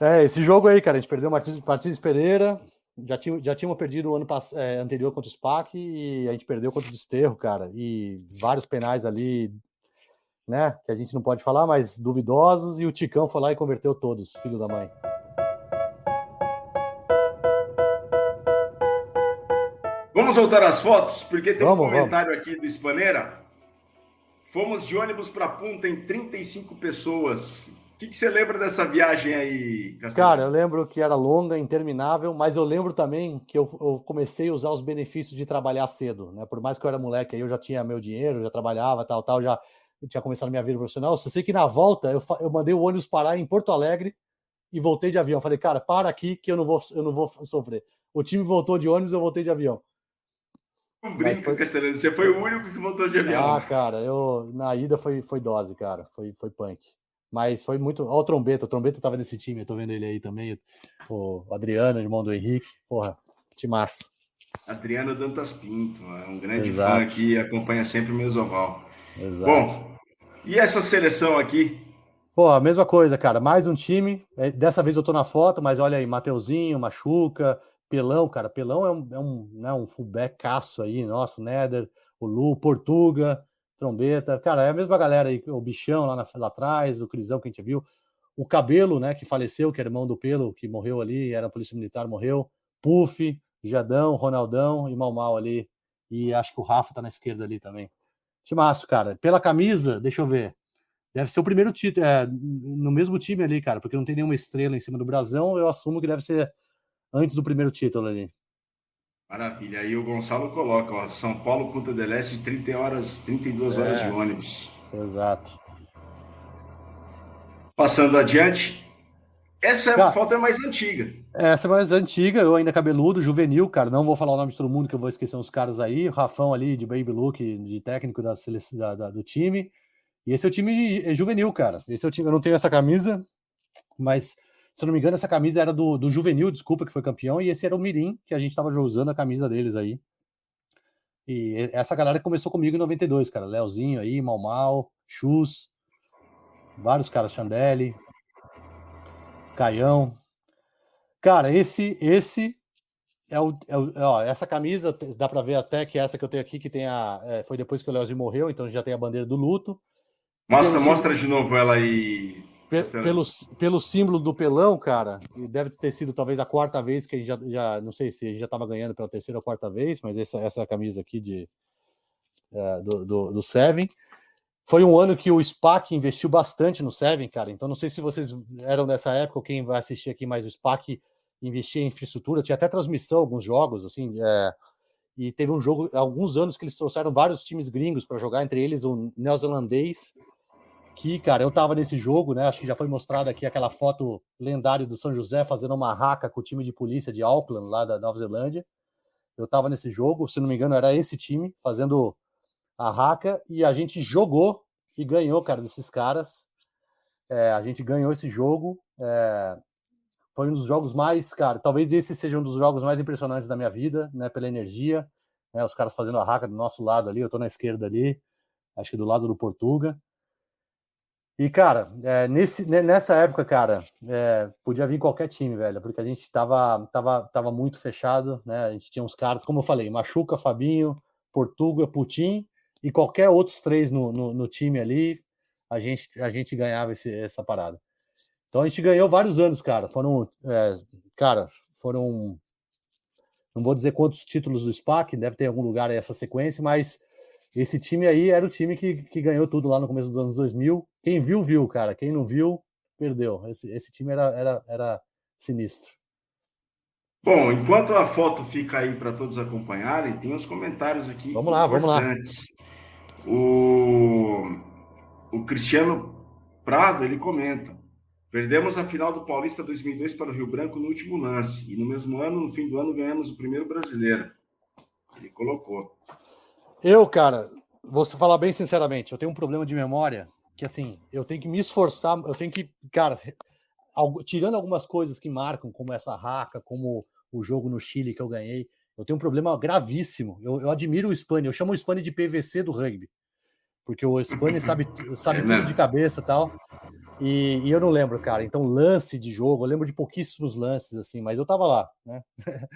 S2: É, esse jogo aí, cara, a gente perdeu o Martins, Pereira. Já, tinha, já tínhamos perdido o ano é, anterior contra o SPAC e a gente perdeu contra o Desterro, cara. E vários penais ali, né? Que a gente não pode falar, mas duvidosos. E o Ticão foi lá e converteu todos, filho da mãe.
S1: Vamos voltar às fotos, porque tem
S2: Vamos,
S1: um comentário aqui do Spaneira. Fomos de ônibus para Punta em 35 pessoas. O que, que você lembra dessa viagem aí, Castelo?
S2: Cara, eu lembro que era longa, interminável, mas eu lembro também que eu, eu comecei a usar os benefícios de trabalhar cedo, né? Por mais que eu era moleque, aí eu já tinha meu dinheiro, já trabalhava, tal, tal, já tinha começado minha vida profissional. Só sei que na volta eu, eu mandei o ônibus parar em Porto Alegre e voltei de avião. Falei, cara, para aqui que eu não vou, eu não vou sofrer. O time voltou de ônibus, eu voltei de avião.
S1: Não brinca,
S2: foi-.
S1: Você foi o único que voltou de avião.
S2: Ah, cara, eu na ida foi, foi dose, cara. Foi, foi punk. Mas foi muito. Ó, o Trombeta, o Trombeta tava nesse time, eu tô vendo ele aí também. O Adriano, irmão do Henrique. Porra, massa.
S1: Adriano Dantas Pinto, é um grande
S2: Exato.
S1: fã aqui, acompanha sempre o Mesoval.
S2: Exato.
S1: Bom, e essa seleção aqui?
S2: Pô, a mesma coisa, cara. Mais um time. É, Dessa vez eu tô na foto, mas olha aí, Mateuzinho, Machuca, Pelão, cara. Pelão é um, é um, né, um fullback caço aí, nossa, o Néder, o Lu, Portuga, Trombeta. Cara, é a mesma galera aí, o Bichão lá, na- lá atrás, o Crisão que a gente viu. O Cabelo, né, que faleceu, que era irmão do Pelo, que morreu ali, era polícia militar, morreu. Puff, Jadão, Ronaldão e Mal Mal ali. E acho que o Rafa tá na esquerda ali também. Timaço, cara. Pela camisa, deixa eu ver. Deve ser o primeiro título, é, no mesmo time ali, cara, porque não tem nenhuma estrela em cima do brasão, eu assumo que deve ser antes do primeiro título ali.
S1: Maravilha. Aí o Gonçalo coloca, ó, São Paulo, Punta del Este, 30 horas, 32 horas
S2: É.
S1: de ônibus.
S2: Exato.
S1: Passando adiante, essa cara, foto é mais antiga.
S2: Essa é mais antiga, eu ainda cabeludo, juvenil, cara. Não vou falar o nome de todo mundo, que eu vou esquecer uns caras aí. Rafão ali, de baby look, de técnico da, da, da, do time. E esse é o time juvenil, cara. Esse é o time. Eu não tenho essa camisa, mas se eu não me engano, essa camisa era do, do juvenil, desculpa, que foi campeão. E esse era o Mirim, que a gente estava usando a camisa deles aí. E essa galera começou comigo em 92, cara. Leozinho aí, Mal Mal, Chus, vários caras, Chandelle, Caião. Cara, esse esse é o, é o ó, essa camisa dá para ver até que essa que eu tenho aqui que tem a é, foi depois que o Leozinho morreu, então já tem a bandeira do luto.
S1: Mostra, mostra de novo ela aí.
S2: Pelo, pelo símbolo do pelão, cara, e deve ter sido talvez a quarta vez que a gente já, já não sei se a gente já estava ganhando pela terceira ou quarta vez, mas essa, essa camisa aqui de, é, do, do, do Seven. Foi um ano que o SPAC investiu bastante no Seven, cara. Então, não sei se vocês eram dessa época ou quem vai assistir aqui, mas o SPAC investia em infraestrutura, tinha até transmissão, alguns jogos, assim. É, e teve um jogo, alguns anos que eles trouxeram vários times gringos para jogar, entre eles o neozelandês, que, cara, eu tava nesse jogo, né? Acho que já foi mostrada aqui aquela foto lendária do São José fazendo uma raca com o time de polícia de Auckland, lá da Nova Zelândia. Eu tava nesse jogo, se não me engano, era esse time fazendo a Raca, e a gente jogou e ganhou, cara, desses caras. É, a gente ganhou esse jogo. É, foi um dos jogos mais, cara, talvez esse seja um dos jogos mais impressionantes da minha vida, né? Pela energia, né, os caras fazendo a raca do nosso lado ali, eu tô na esquerda ali, acho que do lado do Portuga. E, cara, é, nesse, nessa época, cara, é, podia vir qualquer time, velho, porque a gente tava, tava, tava muito fechado, né? A gente tinha uns caras, como eu falei, Machuca, Fabinho, Portuga, Putin, e qualquer outros três no, no, no, time ali, a gente, a gente ganhava esse, essa parada. Então a gente ganhou vários anos, cara. Foram, é, cara, foram, não vou dizer quantos títulos do SPAC, deve ter em algum lugar essa sequência, mas esse time aí era o time que, que ganhou tudo lá no começo dos anos 2000. Quem viu, viu, cara. Quem não viu, perdeu. Esse, esse time era, era, era sinistro.
S1: Bom, enquanto a foto fica aí para todos acompanharem, tem uns comentários aqui.
S2: Vamos lá, vamos lá.
S1: O, o Cristiano Prado, ele comenta. Perdemos a final do Paulista 2002 para o Rio Branco no último lance. E no mesmo ano, no fim do ano, ganhamos o primeiro brasileiro. Ele colocou.
S2: Eu, cara, vou falar bem sinceramente, eu tenho um problema de memória que, assim, eu tenho que me esforçar, eu tenho que, cara, tirando algumas coisas que marcam, como essa raca, como o jogo no Chile que eu ganhei, eu tenho um problema gravíssimo. Eu, eu admiro o Spani, eu chamo o Spani de PVC do rugby, porque o Spani sabe, sabe é tudo de cabeça e tal. E, e, eu não lembro, cara. Então, lance de jogo, eu lembro de pouquíssimos lances, assim, mas eu tava lá, né? *laughs*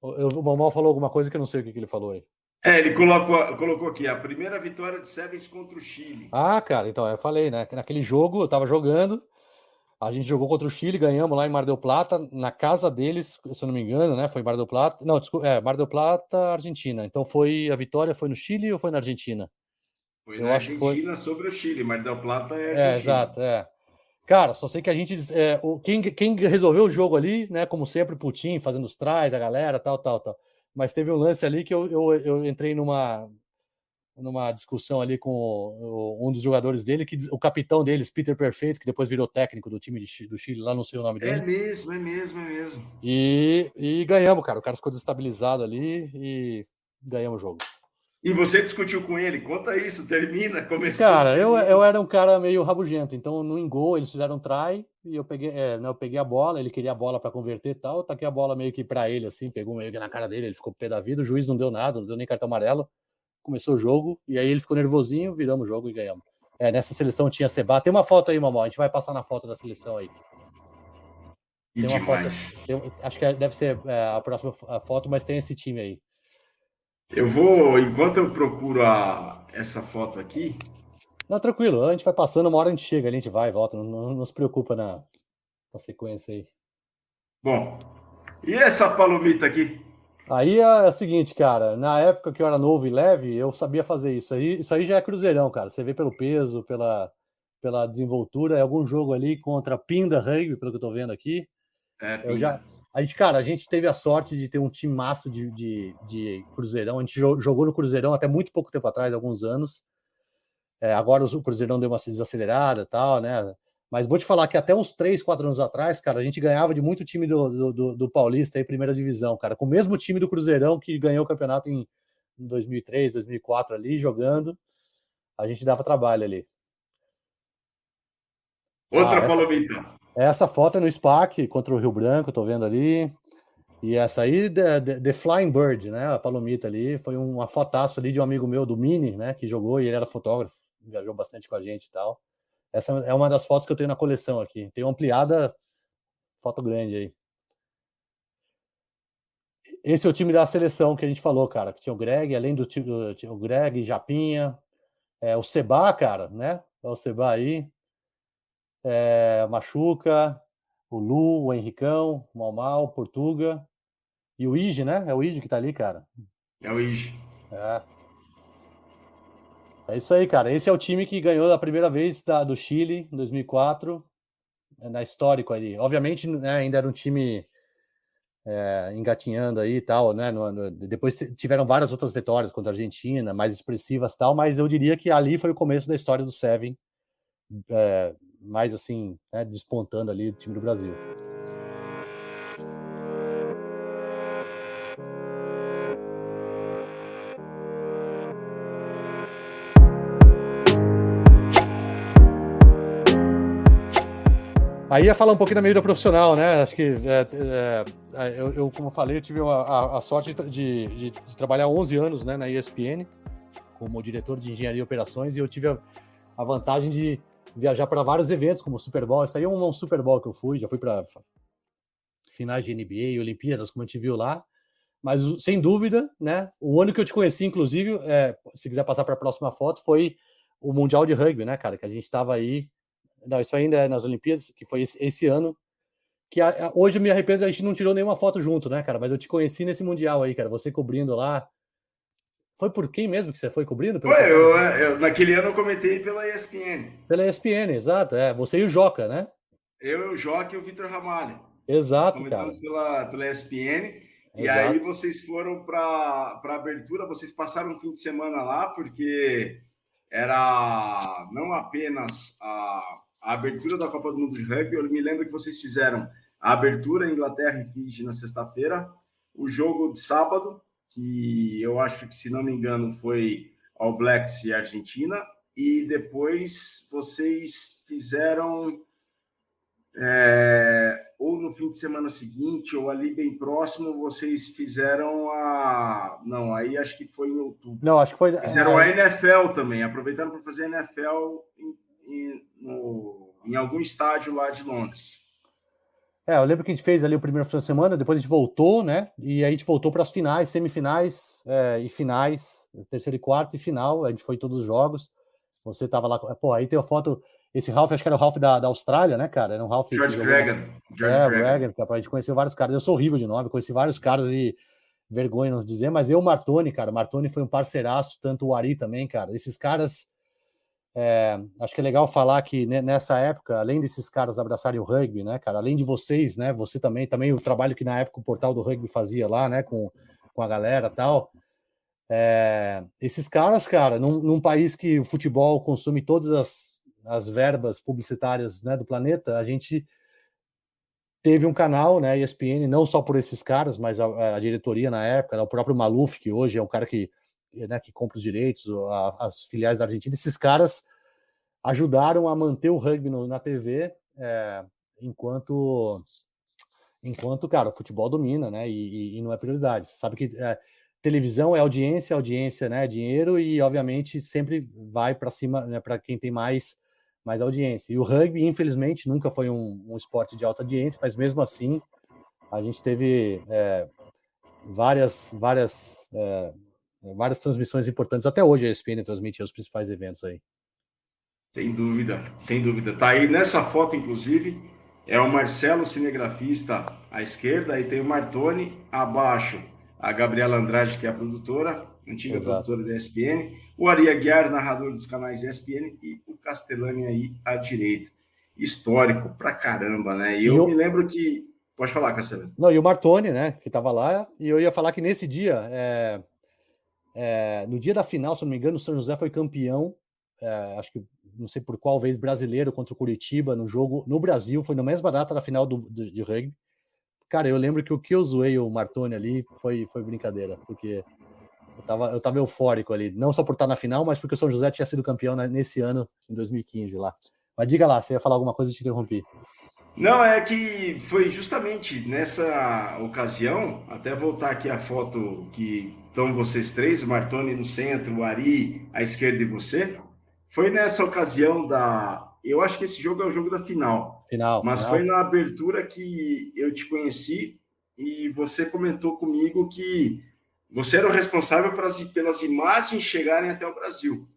S2: o Mamal falou alguma coisa que eu não sei o que, que ele falou aí.
S1: É, ele colocou, colocou aqui a primeira vitória de Sevens contra o Chile.
S2: Ah, cara, então eu falei, né? Naquele jogo eu tava jogando, a gente jogou contra o Chile, ganhamos lá em Mar del Plata, na casa deles, se eu não me engano, né? Foi Mar del Plata. Não, desculpa, é, Mar del Plata, Argentina. Então foi a vitória foi no Chile ou foi na Argentina?
S1: Foi Eu na Argentina foi... sobre o Chile, Mar del Plata é Argentina.
S2: É, exato, é. Cara, só sei que a gente. É, o, quem, quem resolveu o jogo ali, né? Como sempre, Putin fazendo os trás, a galera, tal, tal, tal. Mas teve um lance ali que eu, eu, eu entrei numa, numa discussão ali com o, um dos jogadores dele, que o capitão deles, Peter Perfeito, que depois virou técnico do time de, do Chile, lá não sei o nome dele.
S1: É mesmo, é mesmo, é mesmo.
S2: E, e ganhamos, cara. O cara ficou desestabilizado ali e ganhamos o jogo.
S1: E você discutiu com ele? Conta isso, termina, começou.
S2: Cara, eu, eu era um cara meio rabugento, então no engol eles fizeram um try e eu peguei, é, né, eu peguei a bola, ele queria a bola para converter e tal, eu taquei a bola meio que para ele, assim, pegou meio que na cara dele, ele ficou pé da vida, o juiz não deu nada, não deu nem cartão amarelo começou o jogo, e aí ele ficou nervosinho, viramos o jogo e ganhamos. É, nessa seleção tinha Seba. Tem uma foto aí, Mamó, a gente vai passar na foto da seleção aí.
S1: Tem uma demais.
S2: foto. Tem, acho que deve ser é, a próxima foto, mas tem esse time aí.
S1: Eu vou, enquanto eu procuro a, essa foto aqui.
S2: Não, tranquilo, a gente vai passando, uma hora a gente chega, a gente vai e volta, não, não, não se preocupa na, na sequência aí.
S1: Bom, e essa palomita aqui?
S2: Aí é, o seguinte, cara, na época que eu era novo e leve, eu sabia fazer isso aí. Isso aí já é cruzeirão, cara. Você vê pelo peso, pela, pela desenvoltura. É algum jogo ali contra Pinda Rugby, pelo que eu tô vendo aqui. É, eu já, a gente, cara, a gente teve a sorte de ter um time massa de, de, de Cruzeirão. A gente jogou no Cruzeirão até muito pouco tempo atrás, alguns anos. É, agora o Cruzeirão deu uma desacelerada tal, né? Mas vou te falar que até uns 3, 4 anos atrás, cara, a gente ganhava de muito time do, do, do Paulista aí, primeira divisão, cara, com o mesmo time do Cruzeirão que ganhou o campeonato em, em 2003, 2004 ali, jogando, a gente dava trabalho ali.
S1: Outra ah, palomita.
S2: Essa foto é no SPAC contra o Rio Branco, tô vendo ali. E essa aí, The, The, Flying Bird, né? A palomita ali, foi uma fotaço ali de um amigo meu do Mini, né? Que jogou e ele era fotógrafo, viajou bastante com a gente e tal. Essa é uma das fotos que eu tenho na coleção aqui. Tem uma ampliada, foto grande aí. Esse é o time da seleção que a gente falou, cara. Que tinha o Greg, além do time, tinha o Greg, Japinha, é, o Seba, cara, né? É o Seba aí. É, Machuca, o Lu, o Henricão, o Malmal, Portuga. E o Ige, né? É o Ige que tá ali, cara.
S1: É o Ige.
S2: É. É isso aí, cara. Esse é o time que ganhou a primeira vez da, do Chile em 2004, é, na histórico ali. Obviamente, né, ainda era um time é, engatinhando aí e tal, né? No, no, depois tiveram várias outras vitórias contra a Argentina, mais expressivas tal, mas eu diria que ali foi o começo da história do Seven, é, mais assim, né, despontando ali o time do Brasil. Aí ia falar um pouquinho da minha vida profissional, né? Acho que é, é, é eu, eu, como falei, eu tive a, a, sorte de, de, de, trabalhar 11 anos né, na ESPN como diretor de engenharia e operações e eu tive a, a vantagem de viajar para vários eventos, como o Super Bowl. Isso aí é um, um Super Bowl que eu fui, já fui para finais de NBA, Olimpíadas, como a gente viu lá. Mas sem dúvida, né? O ano que eu te conheci, inclusive, é, se quiser passar para a próxima foto, foi o Mundial de Rugby, né, cara? Que a gente estava aí não, isso ainda é nas Olimpíadas, que foi esse, esse ano. Que a, a, hoje eu me arrependo, a gente não tirou nenhuma foto junto, né, cara? Mas eu te conheci nesse Mundial aí, cara. Você cobrindo lá. Foi por quem mesmo que você foi cobrindo?
S1: Foi, eu, eu, naquele ano eu comentei pela ESPN.
S2: Pela ESPN, exato. É, você e o Joca, né?
S1: Eu, o Joca e o Vitor Ramalho.
S2: Exato, cara.
S1: Pela, pela ESPN. E aí vocês foram para a abertura, vocês passaram um fim de semana lá, porque era não apenas a, a abertura da Copa do Mundo de Rugby. Eu me lembro que vocês fizeram a abertura Inglaterra e Fiji na sexta-feira, o jogo de sábado, que eu acho que, se não me engano, foi All Blacks e Argentina, e depois vocês fizeram é, ou no fim de semana seguinte, ou ali bem próximo, vocês fizeram a. Não, aí acho que foi em outubro.
S2: Não, acho que foi.
S1: Fizeram é... a NFL também, aproveitaram para fazer a NFL em, em, no, em algum estádio lá de Londres.
S2: É, eu lembro que a gente fez ali o primeiro fim de semana, depois a gente voltou, né? E aí a gente voltou para as finais, semifinais é, e finais, terceiro e quarto e final. A gente foi em todos os jogos. Você estava lá. Pô, aí tem a foto. Esse Ralph, acho que era o Ralph da, da Austrália, né, cara? Era um Ralph.
S1: George Dragon.
S2: George é, Dragon. a gente conheceu vários caras. Eu sou horrível de nome, conheci vários caras e vergonha não dizer, mas eu, Martoni, cara, Martoni foi um parceiraço, tanto o Ari também, cara. Esses caras é, acho que é legal falar que nessa época, além desses caras abraçarem o rugby, né, cara, além de vocês, né, você também, também o trabalho que na época o portal do rugby fazia lá, né, com, com a galera tal. É, esses caras, cara, num, num, país que o futebol consome todas as, as verbas publicitárias né, do planeta, a gente teve um canal, né, ESPN, não só por esses caras, mas a, a diretoria na época, né, o próprio Maluf, que hoje é um cara que né, que compra os direitos, a, as filiais da Argentina, esses caras ajudaram a manter o rugby no, na TV é, enquanto, enquanto, cara, o futebol domina, né? E, e, não é prioridade. Você sabe que é, televisão é audiência, audiência, né? É dinheiro e, obviamente, sempre vai para cima, né, para quem tem mais, mais audiência. E o rugby, infelizmente, nunca foi um, um esporte de alta audiência, mas mesmo assim a gente teve é, várias, várias é, várias transmissões importantes. Até hoje a ESPN transmite os principais eventos aí.
S1: Sem dúvida, sem dúvida. Tá aí nessa foto, inclusive, é o Marcelo, cinegrafista à esquerda, aí tem o Martoni, abaixo a Gabriela Andrade, que é a produtora, antiga Exato. produtora da ESPN, o Ari Aguiar, narrador dos canais ESPN, e o Castellani aí à direita. Histórico pra caramba, né? E eu, eu... me lembro que. Pode falar, Castellani.
S2: Não, e o Martoni, né, que estava lá, e eu ia falar que nesse dia, é, é, no dia da final, se não me engano, o São José foi campeão é, acho que não sei por qual vez, brasileiro contra o Curitiba no jogo no Brasil, foi na mesma data da final do, do, de rugby. Cara, eu lembro que o que eu zoei o Martoni ali foi, foi brincadeira, porque eu tava, eu tava eufórico ali, não só por estar na final, mas porque o São José tinha sido campeão nesse ano, em 2015 lá. Mas diga lá, você ia falar alguma coisa e te interrompi.
S1: Não, é que foi justamente nessa ocasião, até voltar aqui a foto que estão vocês três, o Martoni no centro, o Ari à esquerda e você. Foi nessa ocasião da. Eu acho que esse jogo é o jogo da final.
S2: Final.
S1: Mas
S2: final.
S1: foi na abertura que eu te conheci e você comentou comigo que você era o responsável pelas, pelas imagens chegarem até o Brasil.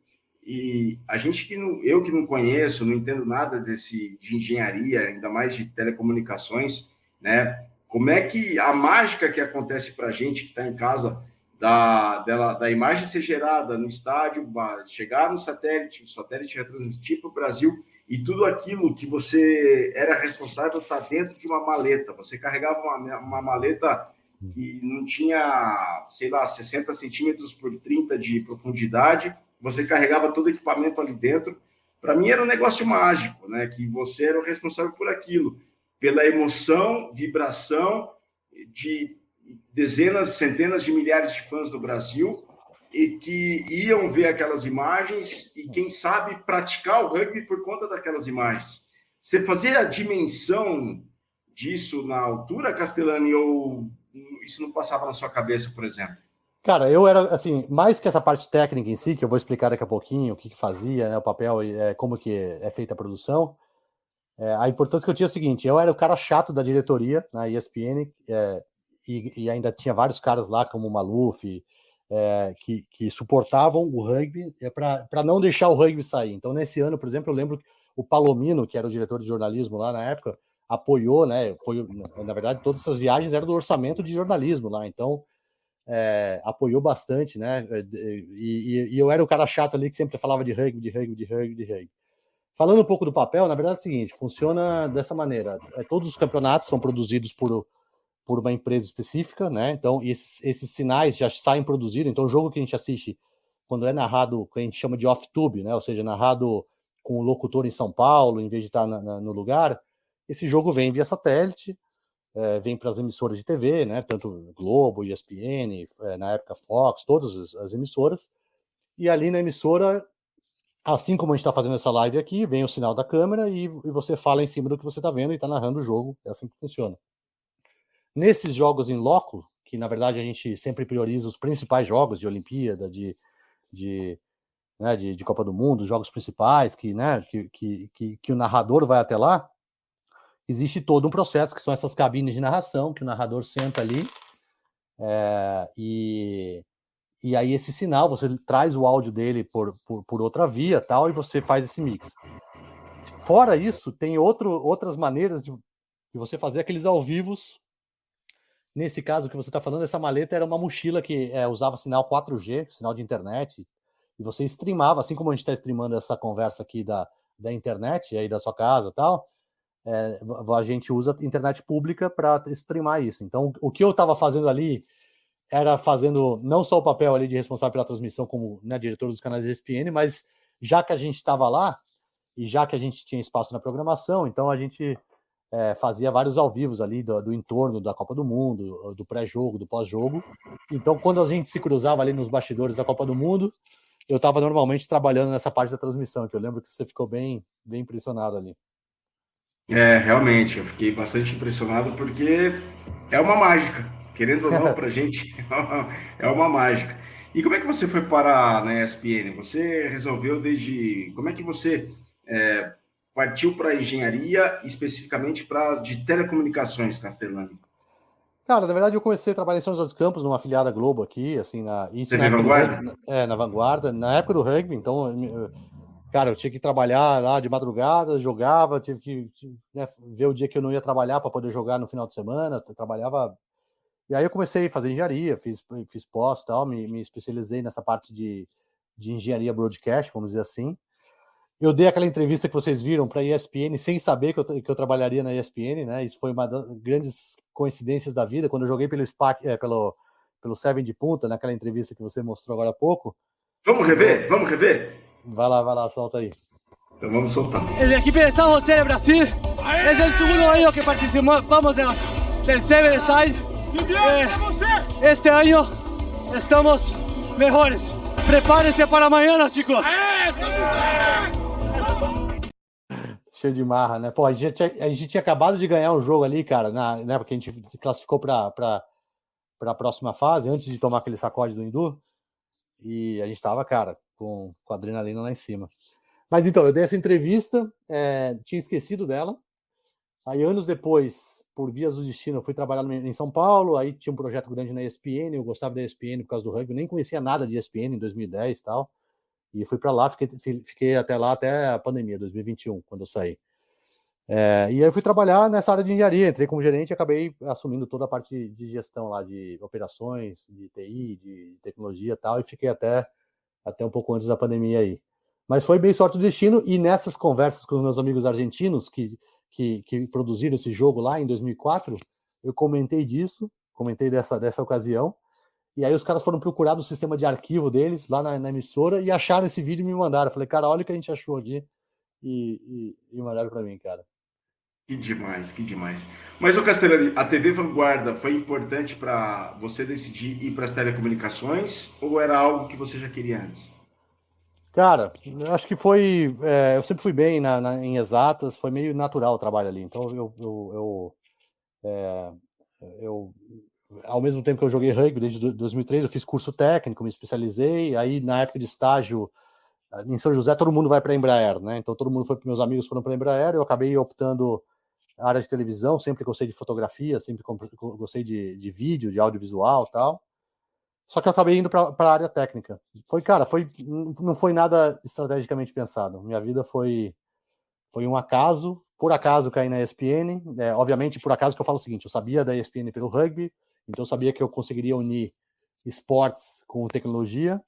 S1: E a gente que não, eu que não conheço, não entendo nada desse de engenharia, ainda mais de telecomunicações, né? Como é que a mágica que acontece para a gente que está em casa da, dela, da imagem ser gerada no estádio, chegar no satélite, o satélite retransmitir para o Brasil e tudo aquilo que você era responsável está dentro de uma maleta. Você carregava uma, uma maleta que não tinha, sei lá, 60 centímetros por 30 de profundidade você carregava todo o equipamento ali dentro. Para mim era um negócio mágico, né? Que você era o responsável por aquilo, pela emoção, vibração de dezenas, centenas de milhares de fãs do Brasil e que iam ver aquelas imagens e quem sabe praticar o rugby por conta daquelas imagens. Você fazia a dimensão disso na altura, Castellani, ou isso não passava na sua cabeça, por exemplo?
S2: Cara, eu era assim, mais que essa parte técnica em si, que eu vou explicar daqui a pouquinho o que, que fazia, né, o papel e é, como que é feita a produção. É, a importância que eu tinha é o seguinte: eu era o cara chato da diretoria na ESPN é, e, e, ainda tinha vários caras lá, como o Maluf, é, que, que, suportavam o rugby é, para não deixar o rugby sair. Então, nesse ano, por exemplo, eu lembro que o Palomino, que era o diretor de jornalismo lá na época, apoiou, né? Apoiou, na verdade, todas essas viagens eram do orçamento de jornalismo lá. Então, é, apoiou bastante, né? E, e, e, eu era o cara chato ali que sempre falava de rugby, de rugby, de rugby, de rugby. Falando um pouco do papel, na verdade é o seguinte: funciona dessa maneira. Todos os campeonatos são produzidos por, por uma empresa específica, né? Então, esses, esses sinais já saem produzidos. Então, o jogo que a gente assiste, quando é narrado, que a gente chama de off-tube, né? Ou seja, narrado com o locutor em São Paulo, em vez de estar na, na, no lugar, esse jogo vem via satélite é, vem para as emissoras de TV, né? Tanto Globo, ESPN, é, na época Fox, todas as, as, emissoras. E ali na emissora, assim como a gente está fazendo essa live aqui, vem o sinal da câmera e, e você fala em cima do que você está vendo e está narrando o jogo. É assim que funciona. Nesses jogos em loco, que na verdade a gente sempre prioriza os principais jogos de Olimpíada, de, de, né, de, de Copa do Mundo, os jogos principais, que, né, que, que, que, que o narrador vai até lá, existe todo um processo, que são essas cabines de narração, que o narrador senta ali, é, e, e aí esse sinal, você traz o áudio dele por, por, por, outra via tal, e você faz esse mix. Fora isso, tem outro, outras maneiras de, de você fazer aqueles ao vivos. Nesse caso que você está falando, essa maleta era uma mochila que é, usava sinal 4G, sinal de internet, e você streamava, assim como a gente está streamando essa conversa aqui da, da internet, aí da sua casa tal, é, a gente usa internet pública para streamar isso. Então, o que eu estava fazendo ali era fazendo não só o papel ali de responsável pela transmissão como né, diretor dos canais ESPN, mas já que a gente estava lá e já que a gente tinha espaço na programação, então a gente é, fazia vários ao vivos ali do, do, entorno da Copa do Mundo, do pré-jogo, do pós-jogo. Então, quando a gente se cruzava ali nos bastidores da Copa do Mundo, eu estava normalmente trabalhando nessa parte da transmissão, que eu lembro que você ficou bem, bem impressionado ali.
S1: É, realmente, eu fiquei bastante impressionado porque é uma mágica, querendo ou não, para a *laughs* gente *laughs* é uma mágica. E como é que você foi parar na ESPN? Você resolveu desde. Como é que você é, partiu para engenharia, especificamente para de telecomunicações, Castellani?
S2: Cara, na verdade eu comecei a trabalhar em São José dos Campos, numa afiliada Globo aqui, assim, na,
S1: isso na, vanguarda?
S2: é, na vanguarda, na época do rugby, então Cara, eu tinha que trabalhar lá de madrugada, jogava, tive que né, ver o dia que eu não ia trabalhar para poder jogar no final de semana. Trabalhava. E aí eu comecei a fazer engenharia, fiz, fiz pós tal, me, me especializei nessa parte de, de engenharia broadcast, vamos dizer assim. Eu dei aquela entrevista que vocês viram para a ESPN sem saber que eu, que eu trabalharia na ESPN, né? Isso foi uma das grandes coincidências da vida. Quando eu joguei pelo SPAC, é, pelo, pelo Seven de Punta, naquela entrevista que você mostrou agora há pouco.
S1: Vamos rever? Vamos rever?
S2: Vai lá, vai lá, solta aí.
S1: Então vamos soltar.
S5: El equipo de San José de Brasil es el segundo año que participamos del Seven Side. Eh, este año estamos mejores. Prepárense para mañana, chicos.
S2: Cheio de marra, né? Pô, a gente, tinha, a gente tinha acabado de ganhar um jogo ali, cara, na, né, porque a gente classificou para a próxima fase, antes de tomar aquele sacode do Hindu. E a gente tava, cara, com, com adrenalina lá em cima. Mas então, eu dei essa entrevista, é, tinha esquecido dela. Aí, anos depois, por vias do destino, eu fui trabalhar em São Paulo. Aí tinha um projeto grande na ESPN. Eu gostava da ESPN por causa do rugby, nem conhecia nada de ESPN em 2010 e tal. E fui para lá, fiquei, fiquei até lá até a pandemia, 2021, quando eu saí. É, e aí eu fui trabalhar nessa área de engenharia, entrei como gerente e acabei assumindo toda a parte de gestão lá, de operações, de TI, de tecnologia e tal, e fiquei até, até um pouco antes da pandemia aí. Mas foi bem sorte do destino, e nessas conversas com meus amigos argentinos que, que, que produziram esse jogo lá em 2004, eu comentei disso, comentei dessa, dessa ocasião, e aí os caras foram procurar no sistema de arquivo deles, lá na, na emissora, e acharam esse vídeo e me mandaram. Eu falei, cara, olha o que a gente achou aqui. E, e, e mandaram para mim, cara.
S1: Que demais, que demais. Mas, o Castellani, a TV Vanguarda foi importante para você decidir ir para as telecomunicações ou era algo que você já queria antes?
S2: Cara, acho que foi. É, eu sempre fui bem na, na, em exatas, foi meio natural o trabalho ali. Então, eu, eu, eu, é, eu ao mesmo tempo que eu joguei rugby desde 2003, eu fiz curso técnico, me especializei. Aí, na época de estágio em São José, todo mundo vai para a Embraer, né? Então, todo mundo foi, meus amigos foram para a Embraer. Eu acabei optando a área de televisão, sempre gostei de fotografia, sempre gostei de, de vídeo, de audiovisual tal. Só que eu acabei indo para a área técnica. Foi, cara, foi, não foi nada estrategicamente pensado. Minha vida foi, foi um acaso. Por acaso caí na ESPN. É, obviamente, por acaso que eu falo o seguinte: eu sabia da ESPN pelo rugby, então eu sabia que eu conseguiria unir esportes com tecnologia.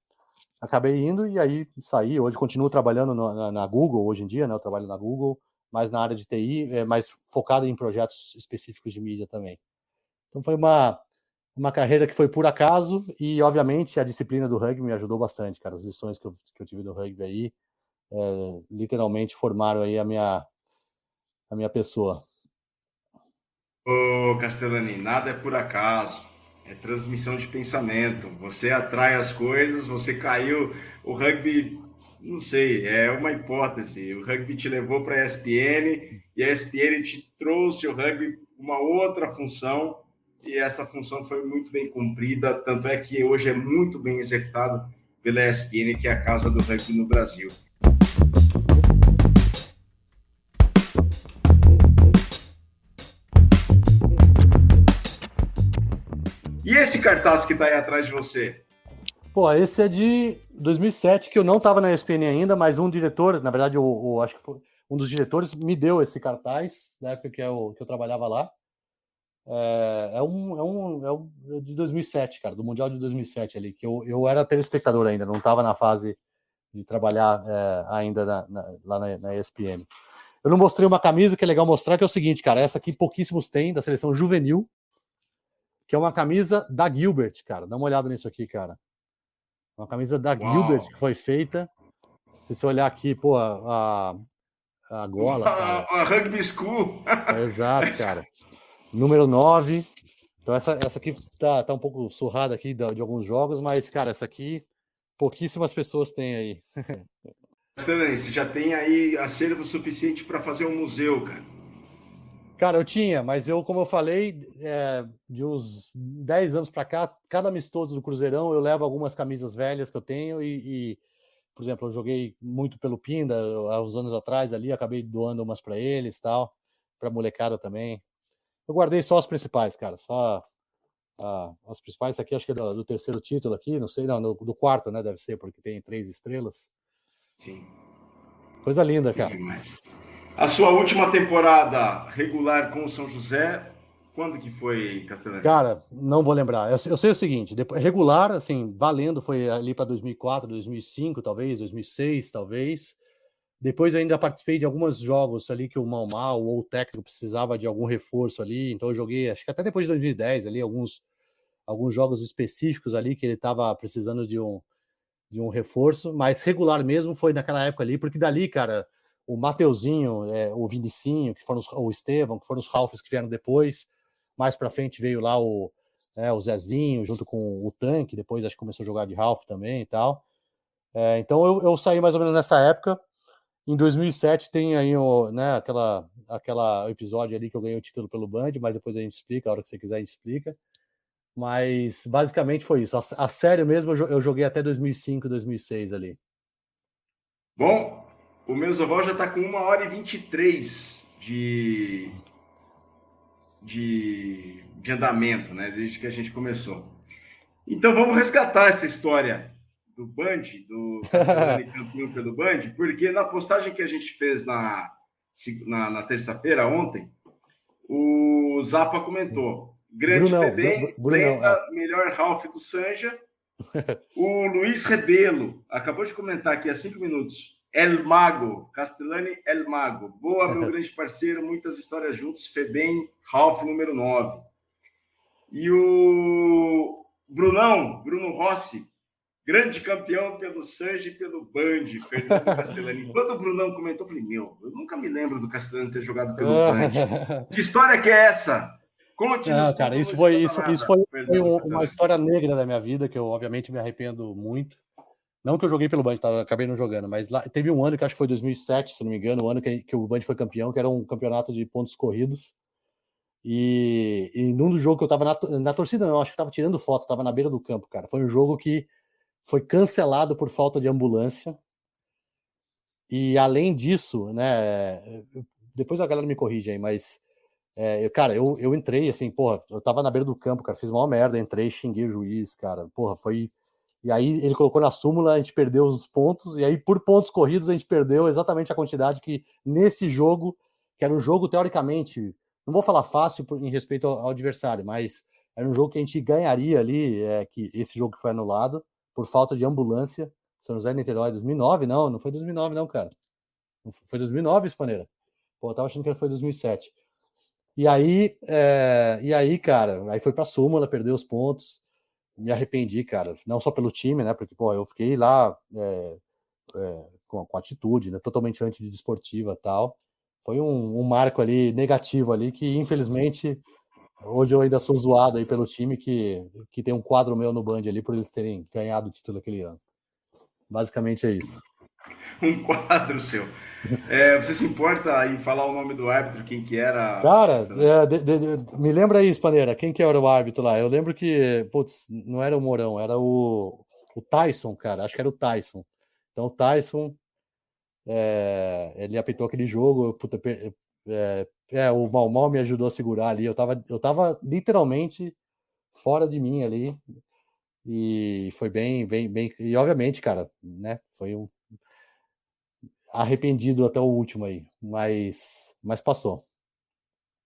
S2: Acabei indo e aí saí. Hoje continuo trabalhando na, na, Google, hoje em dia, né? Eu trabalho na Google, mas na área de TI, é, mais focado em projetos específicos de mídia também. Então foi uma, uma carreira que foi por acaso e, obviamente, a disciplina do rugby me ajudou bastante, cara. As lições que eu, que eu tive do rugby aí, é, literalmente formaram aí a minha, a minha pessoa.
S1: Ô, Castellani, nada é por acaso. É transmissão de pensamento. Você atrai as coisas, você caiu. O rugby, não sei, é uma hipótese. O rugby te levou para a ESPN e a ESPN te trouxe o rugby uma outra função e essa função foi muito bem cumprida. Tanto é que hoje é muito bem executado pela ESPN, que é a casa do rugby no Brasil. E esse cartaz que está aí atrás de você?
S2: Pô, esse é de 2007, que eu não estava na ESPN ainda, mas um diretor, na verdade, o, acho que foi um dos diretores, me deu esse cartaz, na época que eu, que eu trabalhava lá. É, é, um, é, um, é um é de 2007, cara, do Mundial de 2007 ali, que eu, eu era telespectador ainda, não estava na fase de trabalhar é, ainda na, na, lá na, na ESPN. Eu não mostrei uma camisa que é legal mostrar, que é o seguinte, cara, essa aqui pouquíssimos têm, da seleção juvenil, que é uma camisa da Gilbert, cara. Dá uma olhada nisso aqui, cara. Uma camisa da Uau. Gilbert que foi feita. Se você olhar aqui, pô, a, a gola. *laughs*
S1: A, a Rugby School. *laughs*
S2: É, exato, cara. Número 9. Então, essa, essa aqui tá, tá um pouco surrada aqui de, de alguns jogos, mas, cara, essa aqui pouquíssimas pessoas têm aí. *laughs*
S1: Você já tem aí acervo suficiente para fazer um museu, cara.
S2: Cara, eu tinha, mas eu, como eu falei, é, de uns 10 anos para cá, cada amistoso do Cruzeirão eu levo algumas camisas velhas que eu tenho e, e por exemplo, eu joguei muito pelo Pinda há uns anos atrás ali, acabei doando umas para eles tal, para molecada também. Eu guardei só as principais, cara, só ah, as principais aqui, acho que é do, do, terceiro título aqui, não sei, não, do, do, quarto, né? Deve ser, porque tem três estrelas.
S1: Sim.
S2: Coisa linda, cara.
S1: A sua última temporada regular com o São José, quando que foi, Castellani?
S2: Cara, não vou lembrar. Eu, eu, sei o seguinte, depois, regular, assim, valendo, foi ali para 2004, 2005, talvez, 2006, talvez. Depois ainda participei de alguns jogos ali que o Mal Mal ou o técnico precisava de algum reforço ali, então eu joguei, acho que até depois de 2010 ali, alguns, alguns jogos específicos ali que ele estava precisando de um, de um reforço, mas regular mesmo foi naquela época ali, porque dali, cara, o Mateuzinho, é, o Vinicinho, que foram os, o Estevão, que foram os Ralphs que vieram depois. Mais para frente veio lá o, é, o Zezinho, junto com o Tanque, depois acho que começou a jogar de Ralph também e tal. É, então eu, eu saí mais ou menos nessa época. Em 2007 tem aí o, né, aquela, aquela episódio ali que eu ganhei o título pelo Band, mas depois a gente explica, a hora que você quiser a gente explica. Mas basicamente foi isso. A, a mesmo eu joguei até 2005, 2006 ali.
S1: Bom, o meu Zoval já está com uma hora e 23 de, de, de andamento, né? Desde que a gente começou. Então vamos resgatar essa história do Band, do *laughs* campeão pelo Band, porque na postagem que a gente fez na, na, na terça-feira, ontem, o Zapa comentou. Grande Brunão, Febem, Brunão, é. melhor Ralph do Sanja. *laughs* o Luiz Rebelo acabou de comentar aqui há cinco minutos. El Mago, Castellani El Mago. Boa, meu *laughs* grande parceiro, muitas histórias juntos. Febem, Ralph, número 9. E o Brunão, Bruno Rossi, grande campeão pelo Sanji e pelo Band, Fernando Castellani. *laughs* Quando o Brunão comentou, eu falei, meu, eu nunca me lembro do Castellani ter jogado pelo *laughs* Band. que história que é essa?
S2: Conte-nos. cara, isso foi, isso, isso foi, foi uma história negra da minha vida, que eu obviamente me arrependo muito. Não que eu joguei pelo Band, tá? acabei não jogando, mas lá, teve um ano que acho que foi 2007, se não me engano, o ano que, que o Band foi campeão, que era um campeonato de pontos corridos. E, e num jogo que eu tava na, na torcida, não, acho que tava tirando foto, tava na beira do campo, cara. Foi um jogo que foi cancelado por falta de ambulância. E além disso, né, depois a galera me corrige aí, mas é, cara, eu, eu entrei assim, porra, eu tava na beira do campo, cara, fiz uma merda, entrei, xinguei o juiz, cara, porra, foi e aí ele colocou na súmula, a gente perdeu os pontos, e aí por pontos corridos a gente perdeu exatamente a quantidade que nesse jogo, que era um jogo teoricamente, não vou falar fácil em respeito ao, adversário, mas era um jogo que a gente ganharia ali, é, que esse jogo foi anulado, por falta de ambulância. São José Niterói, 2009, não, não foi 2009 não, cara. Foi 2009, Espaneira? Pô, eu tava achando que foi 2007. E aí, é, e aí, cara, aí foi pra súmula, perdeu os pontos me arrependi, cara, não só pelo time, né? Porque, pô, eu fiquei lá é, é, com, com atitude, né? Totalmente antidesportiva e tal. Foi um, um, marco ali negativo ali que, infelizmente, hoje eu ainda sou zoado aí pelo time que, que tem um quadro meu no Band ali por eles terem ganhado o título aquele ano. Basicamente é isso. *laughs*
S1: Um quadro seu. É, você se importa em falar o nome do árbitro, quem que era?
S2: Cara, é, de, de, me lembra aí, Spaneira, quem que era o árbitro lá? Eu lembro que, putz, não era o Mourão, era o, o Tyson, cara, acho que era o Tyson. Então o Tyson, é, ele apitou aquele jogo, puta, é, é, o Mal Mal me ajudou a segurar ali, eu tava, eu tava literalmente fora de mim ali, e foi bem, bem, bem, e obviamente, cara, né, foi um arrependido até o último aí, mas, mas passou.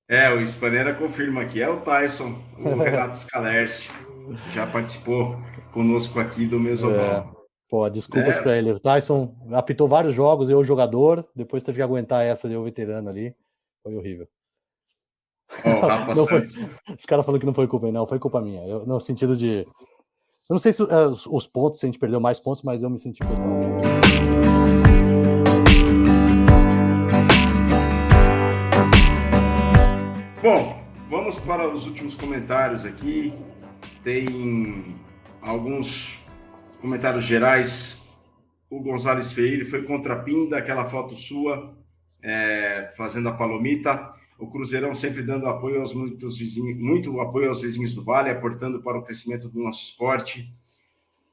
S1: É, o Spaneira confirma aqui, é o Tyson, o *laughs* Renato Scalerci, já participou conosco aqui do Mesoval.
S2: É. Pô, desculpas é. para ele. O Tyson apitou vários jogos, eu jogador, depois teve que aguentar essa de eu veterano ali. Foi horrível.
S1: Oh, Rafa *laughs*
S2: foi, os caras falando que não foi culpa, não, foi culpa minha. Eu, no sentido de. Eu não sei se uh, os pontos, se a gente perdeu mais pontos, mas eu me senti culpado.
S1: Bom, vamos para os últimos comentários aqui. Tem alguns comentários gerais. O Gonzalez Feire foi contra a Pinda, aquela foto sua é, fazendo a palomita. O Cruzeirão sempre dando apoio aos muitos vizinhos, muito apoio aos vizinhos do Vale, aportando para o crescimento do nosso esporte.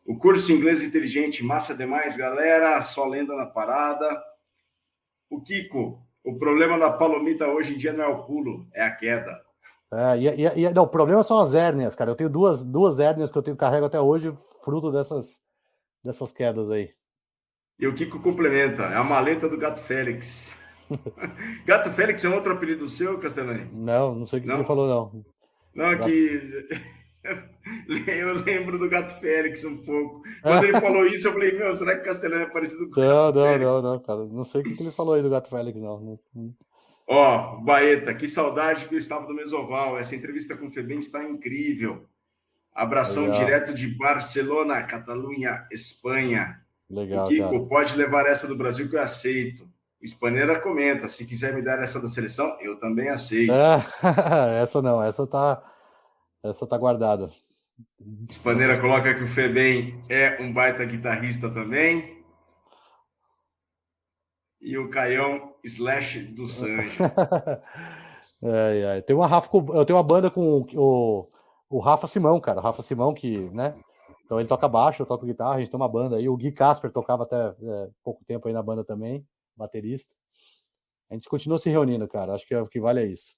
S1: O curso inglês inteligente, massa demais, galera. Só lenda na parada. O Kiko, o problema da palomita hoje em dia não é o pulo, é a queda.
S2: É, e, e, e, não, o problema são as hérnias, cara. Eu tenho duas, duas hérnias que eu tenho carrego até hoje, fruto dessas, dessas quedas aí.
S1: E o Kiko complementa, é a maleta do Gato Félix. *laughs* Gato Félix é um outro apelido seu, Castellani?
S2: Não, não sei o que ele falou, não.
S1: Não, Gato... que *laughs* Eu lembro do Gato Félix um pouco. *laughs* Quando ele falou isso, eu falei, meu, será que o Castelano é parecido com o
S2: Não, não, Félix? não, não, cara. Não sei o que ele falou aí do Gato Félix, não.
S1: Ó, oh, Baeta, que saudade que eu estava do Mesoval. Essa entrevista com o Febem está incrível. Abração Legal. direto de Barcelona, Catalunha, Espanha.
S2: Legal.
S1: O Kiko, cara. pode levar essa do Brasil que eu aceito. O Espaneira comenta: se quiser me dar essa da seleção, eu também aceito. É, *laughs*
S2: essa não, essa tá, essa tá guardada.
S1: Espaneira coloca que o Febem é um baita guitarrista também. E o Caião slash do Sanji. *laughs*
S2: é, é. Tem uma Rafa, eu tenho uma banda com o, o Rafa Simão, cara. O Rafa Simão, que, né? Então ele toca baixo, eu toco guitarra, a gente tem uma banda aí. O Gui Casper tocava até é, pouco tempo aí na banda também, baterista. A gente continua se reunindo, cara. Acho que é, o que vale é isso.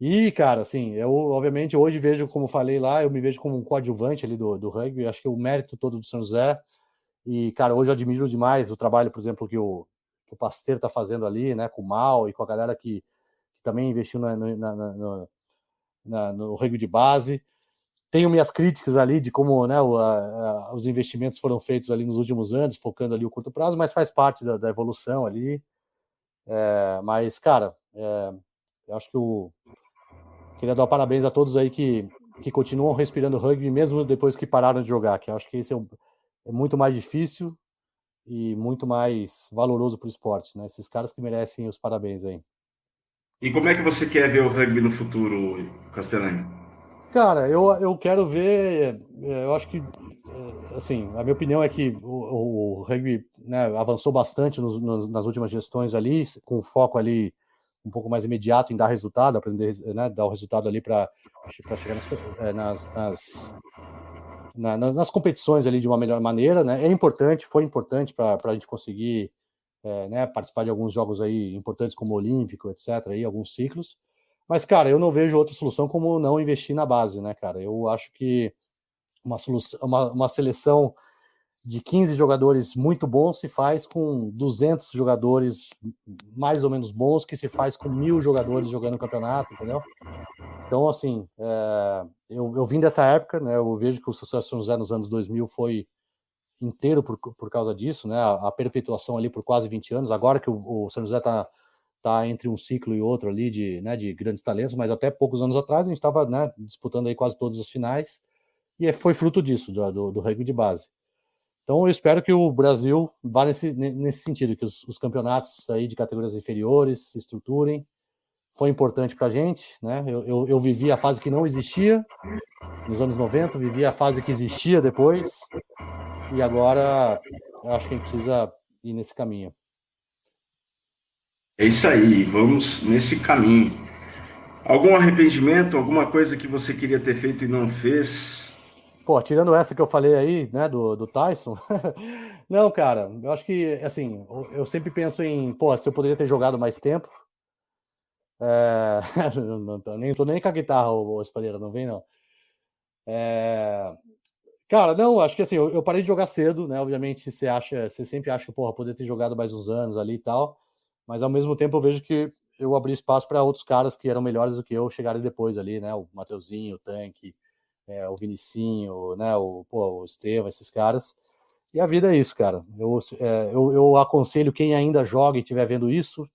S2: E, cara, assim, eu obviamente hoje vejo, como falei lá, eu me vejo como um coadjuvante ali do, do rugby. Acho que o mérito todo do São José. E, cara, hoje eu admiro demais o trabalho, por exemplo, que o, que o Pasteiro tá fazendo ali, né, com o Mal e com a galera que, que também investiu na, na, na, na, no rugby de base. Tenho minhas críticas ali de como né, o, a, a, os investimentos foram feitos ali nos últimos anos, focando ali o curto prazo, mas faz parte da, da evolução ali. É, mas, cara, é, eu acho que o. Queria dar parabéns a todos aí que, que continuam respirando rugby, mesmo depois que pararam de jogar, que eu acho que esse é, um, é muito mais difícil e muito mais valoroso para o esporte, né? Esses caras que merecem os parabéns aí.
S1: E como é que você quer ver o rugby no futuro, Castellani?
S2: Cara, eu, eu quero ver. É, eu acho que, é, assim, a minha opinião é que o, o rugby né, avançou bastante nos, nas últimas gestões ali, com foco ali um pouco mais imediato em dar resultado, aprender, né, dar o resultado ali para chegar nas, é, nas, nas, na, nas, competições ali de uma melhor maneira, né? É importante, foi importante para a gente conseguir é, né, participar de alguns jogos aí importantes como o Olímpico, etc. Aí, alguns ciclos. Mas, cara, eu não vejo outra solução como não investir na base, né, cara? Eu acho que uma, solução, uma, uma seleção de 15 jogadores muito bons se faz com 200 jogadores mais ou menos bons que se faz com mil jogadores jogando no campeonato, entendeu? Então, assim, é, eu, eu vim dessa época, né? Eu vejo que o sucesso São José nos anos 2000 foi inteiro por, por causa disso, né? A, a perpetuação ali por quase 20 anos. Agora que o, o São José está tá entre um ciclo e outro ali de, né, de grandes talentos, mas até poucos anos atrás a gente estava né, disputando aí quase todas as finais e é, foi fruto disso, do, do, do rugby de base. Então eu espero que o Brasil vá nesse, nesse sentido, que os, os campeonatos aí de categorias inferiores se estruturem. Foi importante para a gente, né? Eu, eu, eu, vivi a fase que não existia nos anos 90, vivi a fase que existia depois, e agora acho que a gente precisa ir nesse caminho.
S1: É isso aí, vamos nesse caminho. Algum arrependimento, alguma coisa que você queria ter feito e não fez?
S2: Pô, tirando essa que eu falei aí, né, do, do Tyson, *laughs* não, cara, eu acho que, assim, eu sempre penso em, pô, se eu poderia ter jogado mais tempo, é... *laughs* não, tô, nem, tô nem com a guitarra, o, o Espalheira, não vem, não. É... Cara, não, acho que assim, eu, eu, parei de jogar cedo, né, obviamente você acha, você sempre acha que, porra, poderia ter jogado mais uns anos ali e tal, mas ao mesmo tempo eu vejo que eu abri espaço para outros caras que eram melhores do que eu chegarem depois ali, né? O Mateuzinho, o Tanque, é, o Vinicinho, né? O, pô, o esses caras. E a vida é isso, cara. Eu, é, eu, eu, aconselho quem ainda joga e estiver vendo isso,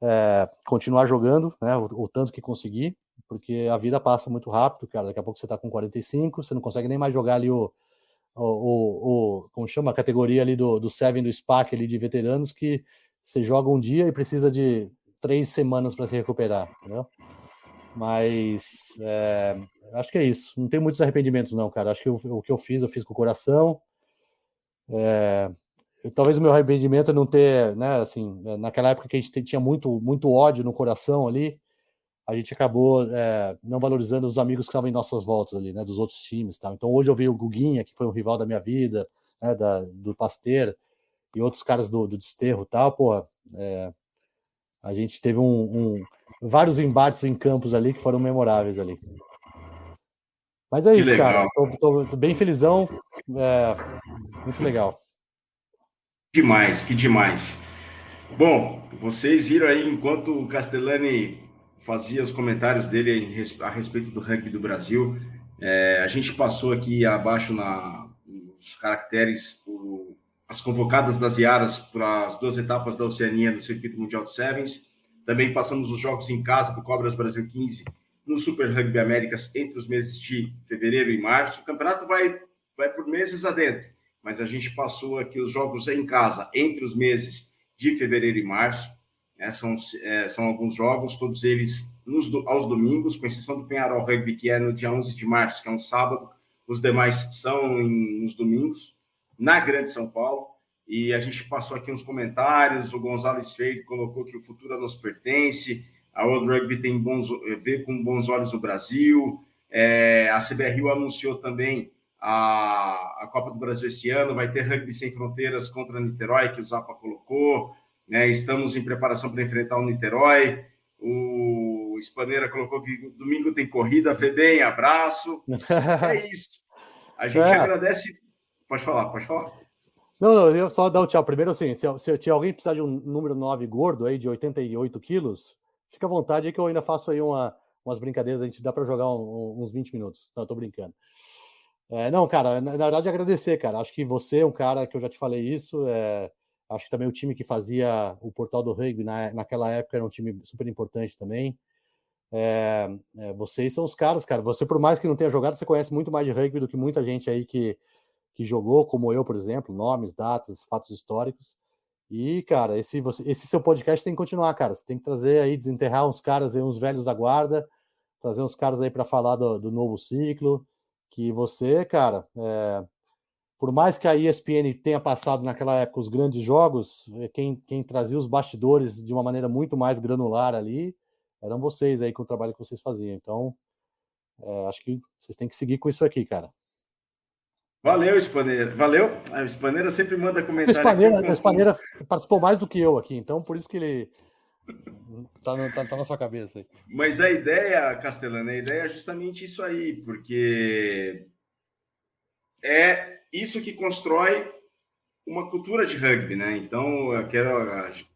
S2: é, continuar jogando, né? O, o, tanto que conseguir, porque a vida passa muito rápido, cara. Daqui a pouco você tá com 45, você não consegue nem mais jogar ali o. O, o, o como chama a categoria ali do, do Seven do SPAC ali de veteranos que você joga um dia e precisa de três semanas para se recuperar, entendeu? Mas é, acho que é isso. Não tem muitos arrependimentos, não, cara. Acho que o, o que eu fiz, eu fiz com o coração. É, talvez o meu arrependimento é não ter, né, assim, naquela época que a gente tinha muito, muito ódio no coração ali, a gente acabou é, não valorizando os amigos que estavam em nossas voltas ali, né, dos outros times, tá? Então hoje eu vi o Guguinha, que foi um rival da minha vida, né, da, do Pasteiro, e outros caras do, do Desterro e tal, pô, é, a gente teve um, um, vários embates em campos ali que foram memoráveis ali. Mas é que isso, legal. cara. Tô, tô, tô, bem felizão. É, muito legal.
S1: Demais, que demais. Bom, vocês viram aí enquanto o Castellani fazia os comentários dele a respeito do rugby do Brasil, é, a gente passou aqui abaixo na, nos caracteres o as convocadas das Iaras para as duas etapas da Oceania no Circuito Mundial de Sevens. Também passamos os jogos em casa do Cobras Brasil 15 no Super Rugby Américas entre os meses de fevereiro e março. O campeonato vai, vai por meses adentro, mas a gente passou aqui os jogos em casa entre os meses de fevereiro e março. É, são, é, são alguns jogos, todos eles nos, aos domingos, com exceção do Penharol Rugby, que é no dia 11 de março, que é um sábado. Os demais são em, nos domingos, na Grande São Paulo. E a gente passou aqui uns comentários. O Gonzalo Esfeiro colocou que o futuro nos pertence. A World Rugby tem bons, vê com bons olhos o Brasil. É, a CBRU anunciou também a, a Copa do Brasil esse ano. Vai ter Rugby Sem Fronteiras contra Niterói, que o Zapa colocou. Né? Estamos em preparação para enfrentar o Niterói. O Spaneira colocou que domingo tem corrida. Febem, abraço. *laughs* é isso. A gente é. agradece. Pode falar, pode falar.
S2: Não, não, eu só dar o tchau. Primeiro, assim, se, se, se alguém precisar de um número 9 gordo aí, de 88 quilos, fica à vontade aí que eu ainda faço aí uma, umas brincadeiras, a gente dá para jogar um, uns 20 minutos. Não, eu tô brincando. É, não, cara, na, na, verdade, agradecer, cara. Acho que você é um cara que eu já te falei isso. É, acho que também o time que fazia o portal do rugby na, naquela época era um time super importante também. É, é, vocês são os caras, cara. Você, por mais que não tenha jogado, você conhece muito mais de rugby do que muita gente aí que que jogou, como eu, por exemplo, nomes, datas, fatos históricos. E, cara, esse, você, esse seu podcast tem que continuar, cara. Você tem que trazer aí, desenterrar uns caras aí, uns velhos da guarda, trazer uns caras aí para falar do, do, novo ciclo. Que você, cara, é, por mais que a ESPN tenha passado naquela época os grandes jogos, é, quem, quem trazia os bastidores de uma maneira muito mais granular ali eram vocês aí com o trabalho que vocês faziam. Então, é, acho que vocês têm que seguir com isso aqui, cara.
S1: Valeu, Spaneira. Valeu. A Spaneira sempre manda comentário.
S2: Spaneira, a Spaneira participou mais do que eu aqui, então por isso que ele tá, tá, tá na sua cabeça. Aí.
S1: Mas a ideia, Castelano, a ideia é justamente isso aí, porque é isso que constrói uma cultura de rugby, né? Então, eu quero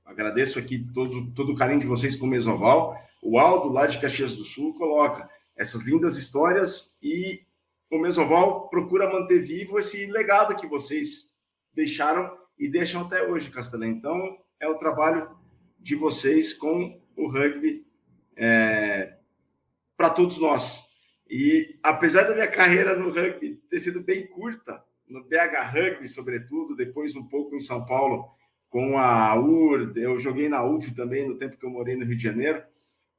S1: agradeço aqui todo, todo o carinho de vocês com o Mesoval. O Aldo, lá de Caxias do Sul, coloca essas lindas histórias e o Mesoval procura manter vivo esse legado que vocês deixaram e deixam até hoje, Castelã. Então, é o trabalho de vocês com o rugby é, para todos nós. E apesar da minha carreira no rugby ter sido bem curta, no BH Rugby, sobretudo, depois um pouco em São Paulo com a UR, eu joguei na UF também no tempo que eu morei no Rio de Janeiro.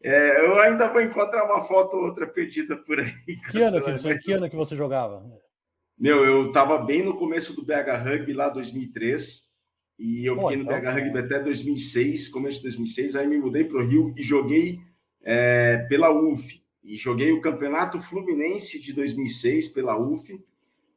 S1: É, eu ainda vou encontrar uma foto ou outra perdida por aí. *laughs*
S2: Que ano que, você, que ano que você jogava?
S1: Meu, eu estava bem no começo do BH Rugby, lá 2003. E eu Pô, fiquei no então... BH Rugby até 2006, começo de 2006. Aí me mudei para o Rio e joguei é, pela UF. E joguei o Campeonato Fluminense de 2006 pela UF.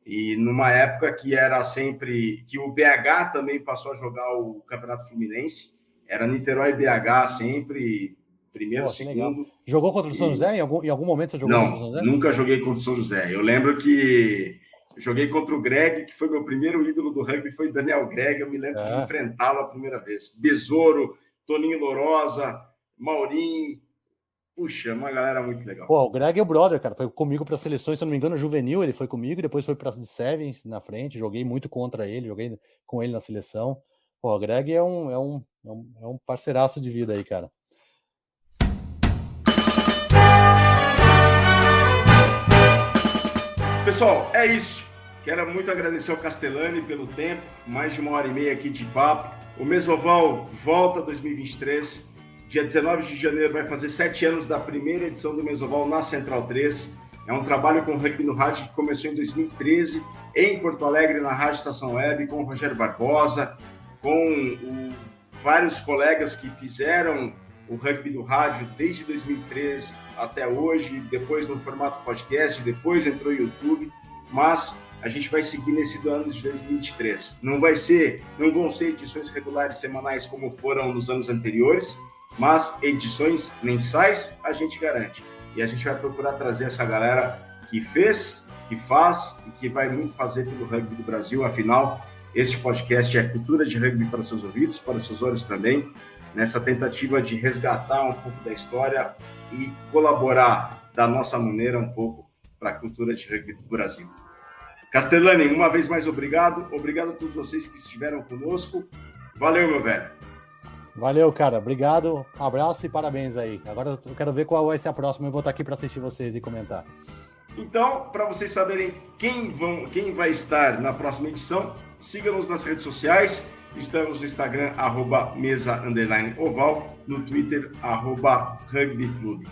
S1: E numa época que era sempre... Que o BH também passou a jogar o Campeonato Fluminense. Era Niterói BH sempre primeiro, segundo.
S2: Jogou contra o São José? Em algum, em algum momento você jogou
S1: Não,
S2: contra o São José?
S1: Nunca joguei contra o São José. Eu lembro que joguei contra o Greg, que foi meu primeiro ídolo do rugby, foi Daniel Greg. Eu me lembro é. de enfrentá-lo a primeira vez. Besouro, Toninho Lorosa, Maurinho. Puxa, uma galera muito legal.
S2: Pô, o Greg é o brother, cara. Foi comigo para seleções, se eu não me engano, juvenil. Ele foi comigo, depois foi para de Sevens na frente. Joguei muito contra ele, joguei com ele na seleção. Pô, o Greg é um, é um, é um, é um parceiraço de vida aí, cara.
S1: Pessoal, é isso. Quero muito agradecer ao Castellani pelo tempo, mais de uma hora e meia aqui de papo. O Mesoval volta 2023. Dia 19 de janeiro vai fazer sete anos da primeira edição do Mesoval na Central 3. É um trabalho com o Rugby no Rádio que começou em 2013 em Porto Alegre, na Rádio Estação Web, com o Rogério Barbosa, com o, vários colegas que fizeram o rugby do rádio desde 2013 até hoje, depois no formato podcast, depois entrou no YouTube, mas a gente vai seguir nesse ano de 2023. Não vai ser, não vão ser edições regulares semanais como foram nos anos anteriores, mas edições mensais a gente garante. E a gente vai procurar trazer essa galera que fez, que faz e que vai muito fazer pelo rugby do Brasil. Afinal, este podcast é cultura de rugby para seus ouvidos, para seus olhos também nessa tentativa de resgatar um pouco da história e colaborar da nossa maneira um pouco para a cultura de rugby do Brasil. Castellani, uma vez mais obrigado. Obrigado a todos vocês que estiveram conosco. Valeu, meu velho.
S2: Valeu, cara. Obrigado. Abraço e parabéns aí. Agora eu quero ver qual vai ser a próxima. Eu vou estar aqui para assistir vocês e comentar.
S1: Então, para vocês saberem quem, vão, quem vai estar na próxima edição, siga-nos nas redes sociais. Estamos no Instagram, arroba mesa underline oval, no Twitter, arroba rugby clube.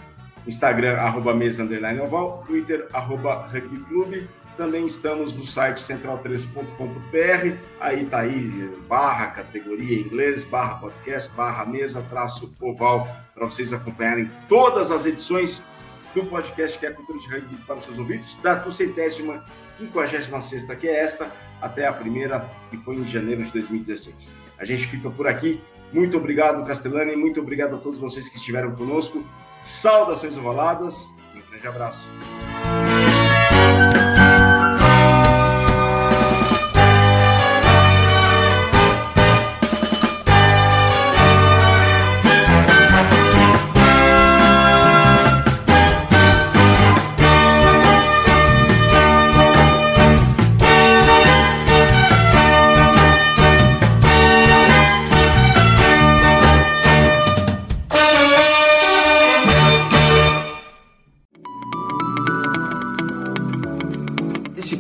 S1: Instagram, arroba mesa underline oval, Twitter, arroba rugby clube. Também estamos no site central3.com.br, aí tá aí, barra categoria em inglês, barra podcast, barra mesa, traço oval, para vocês acompanharem todas as edições do podcast que é a Cultura de Rugby para os seus ouvidos, da centésima, quinquagésima sexta, que é esta, até a primeira, que foi em janeiro de 2016. A gente fica por aqui. Muito obrigado, Castellani, muito obrigado a todos vocês que estiveram conosco. Saudações ovaladas um grande abraço.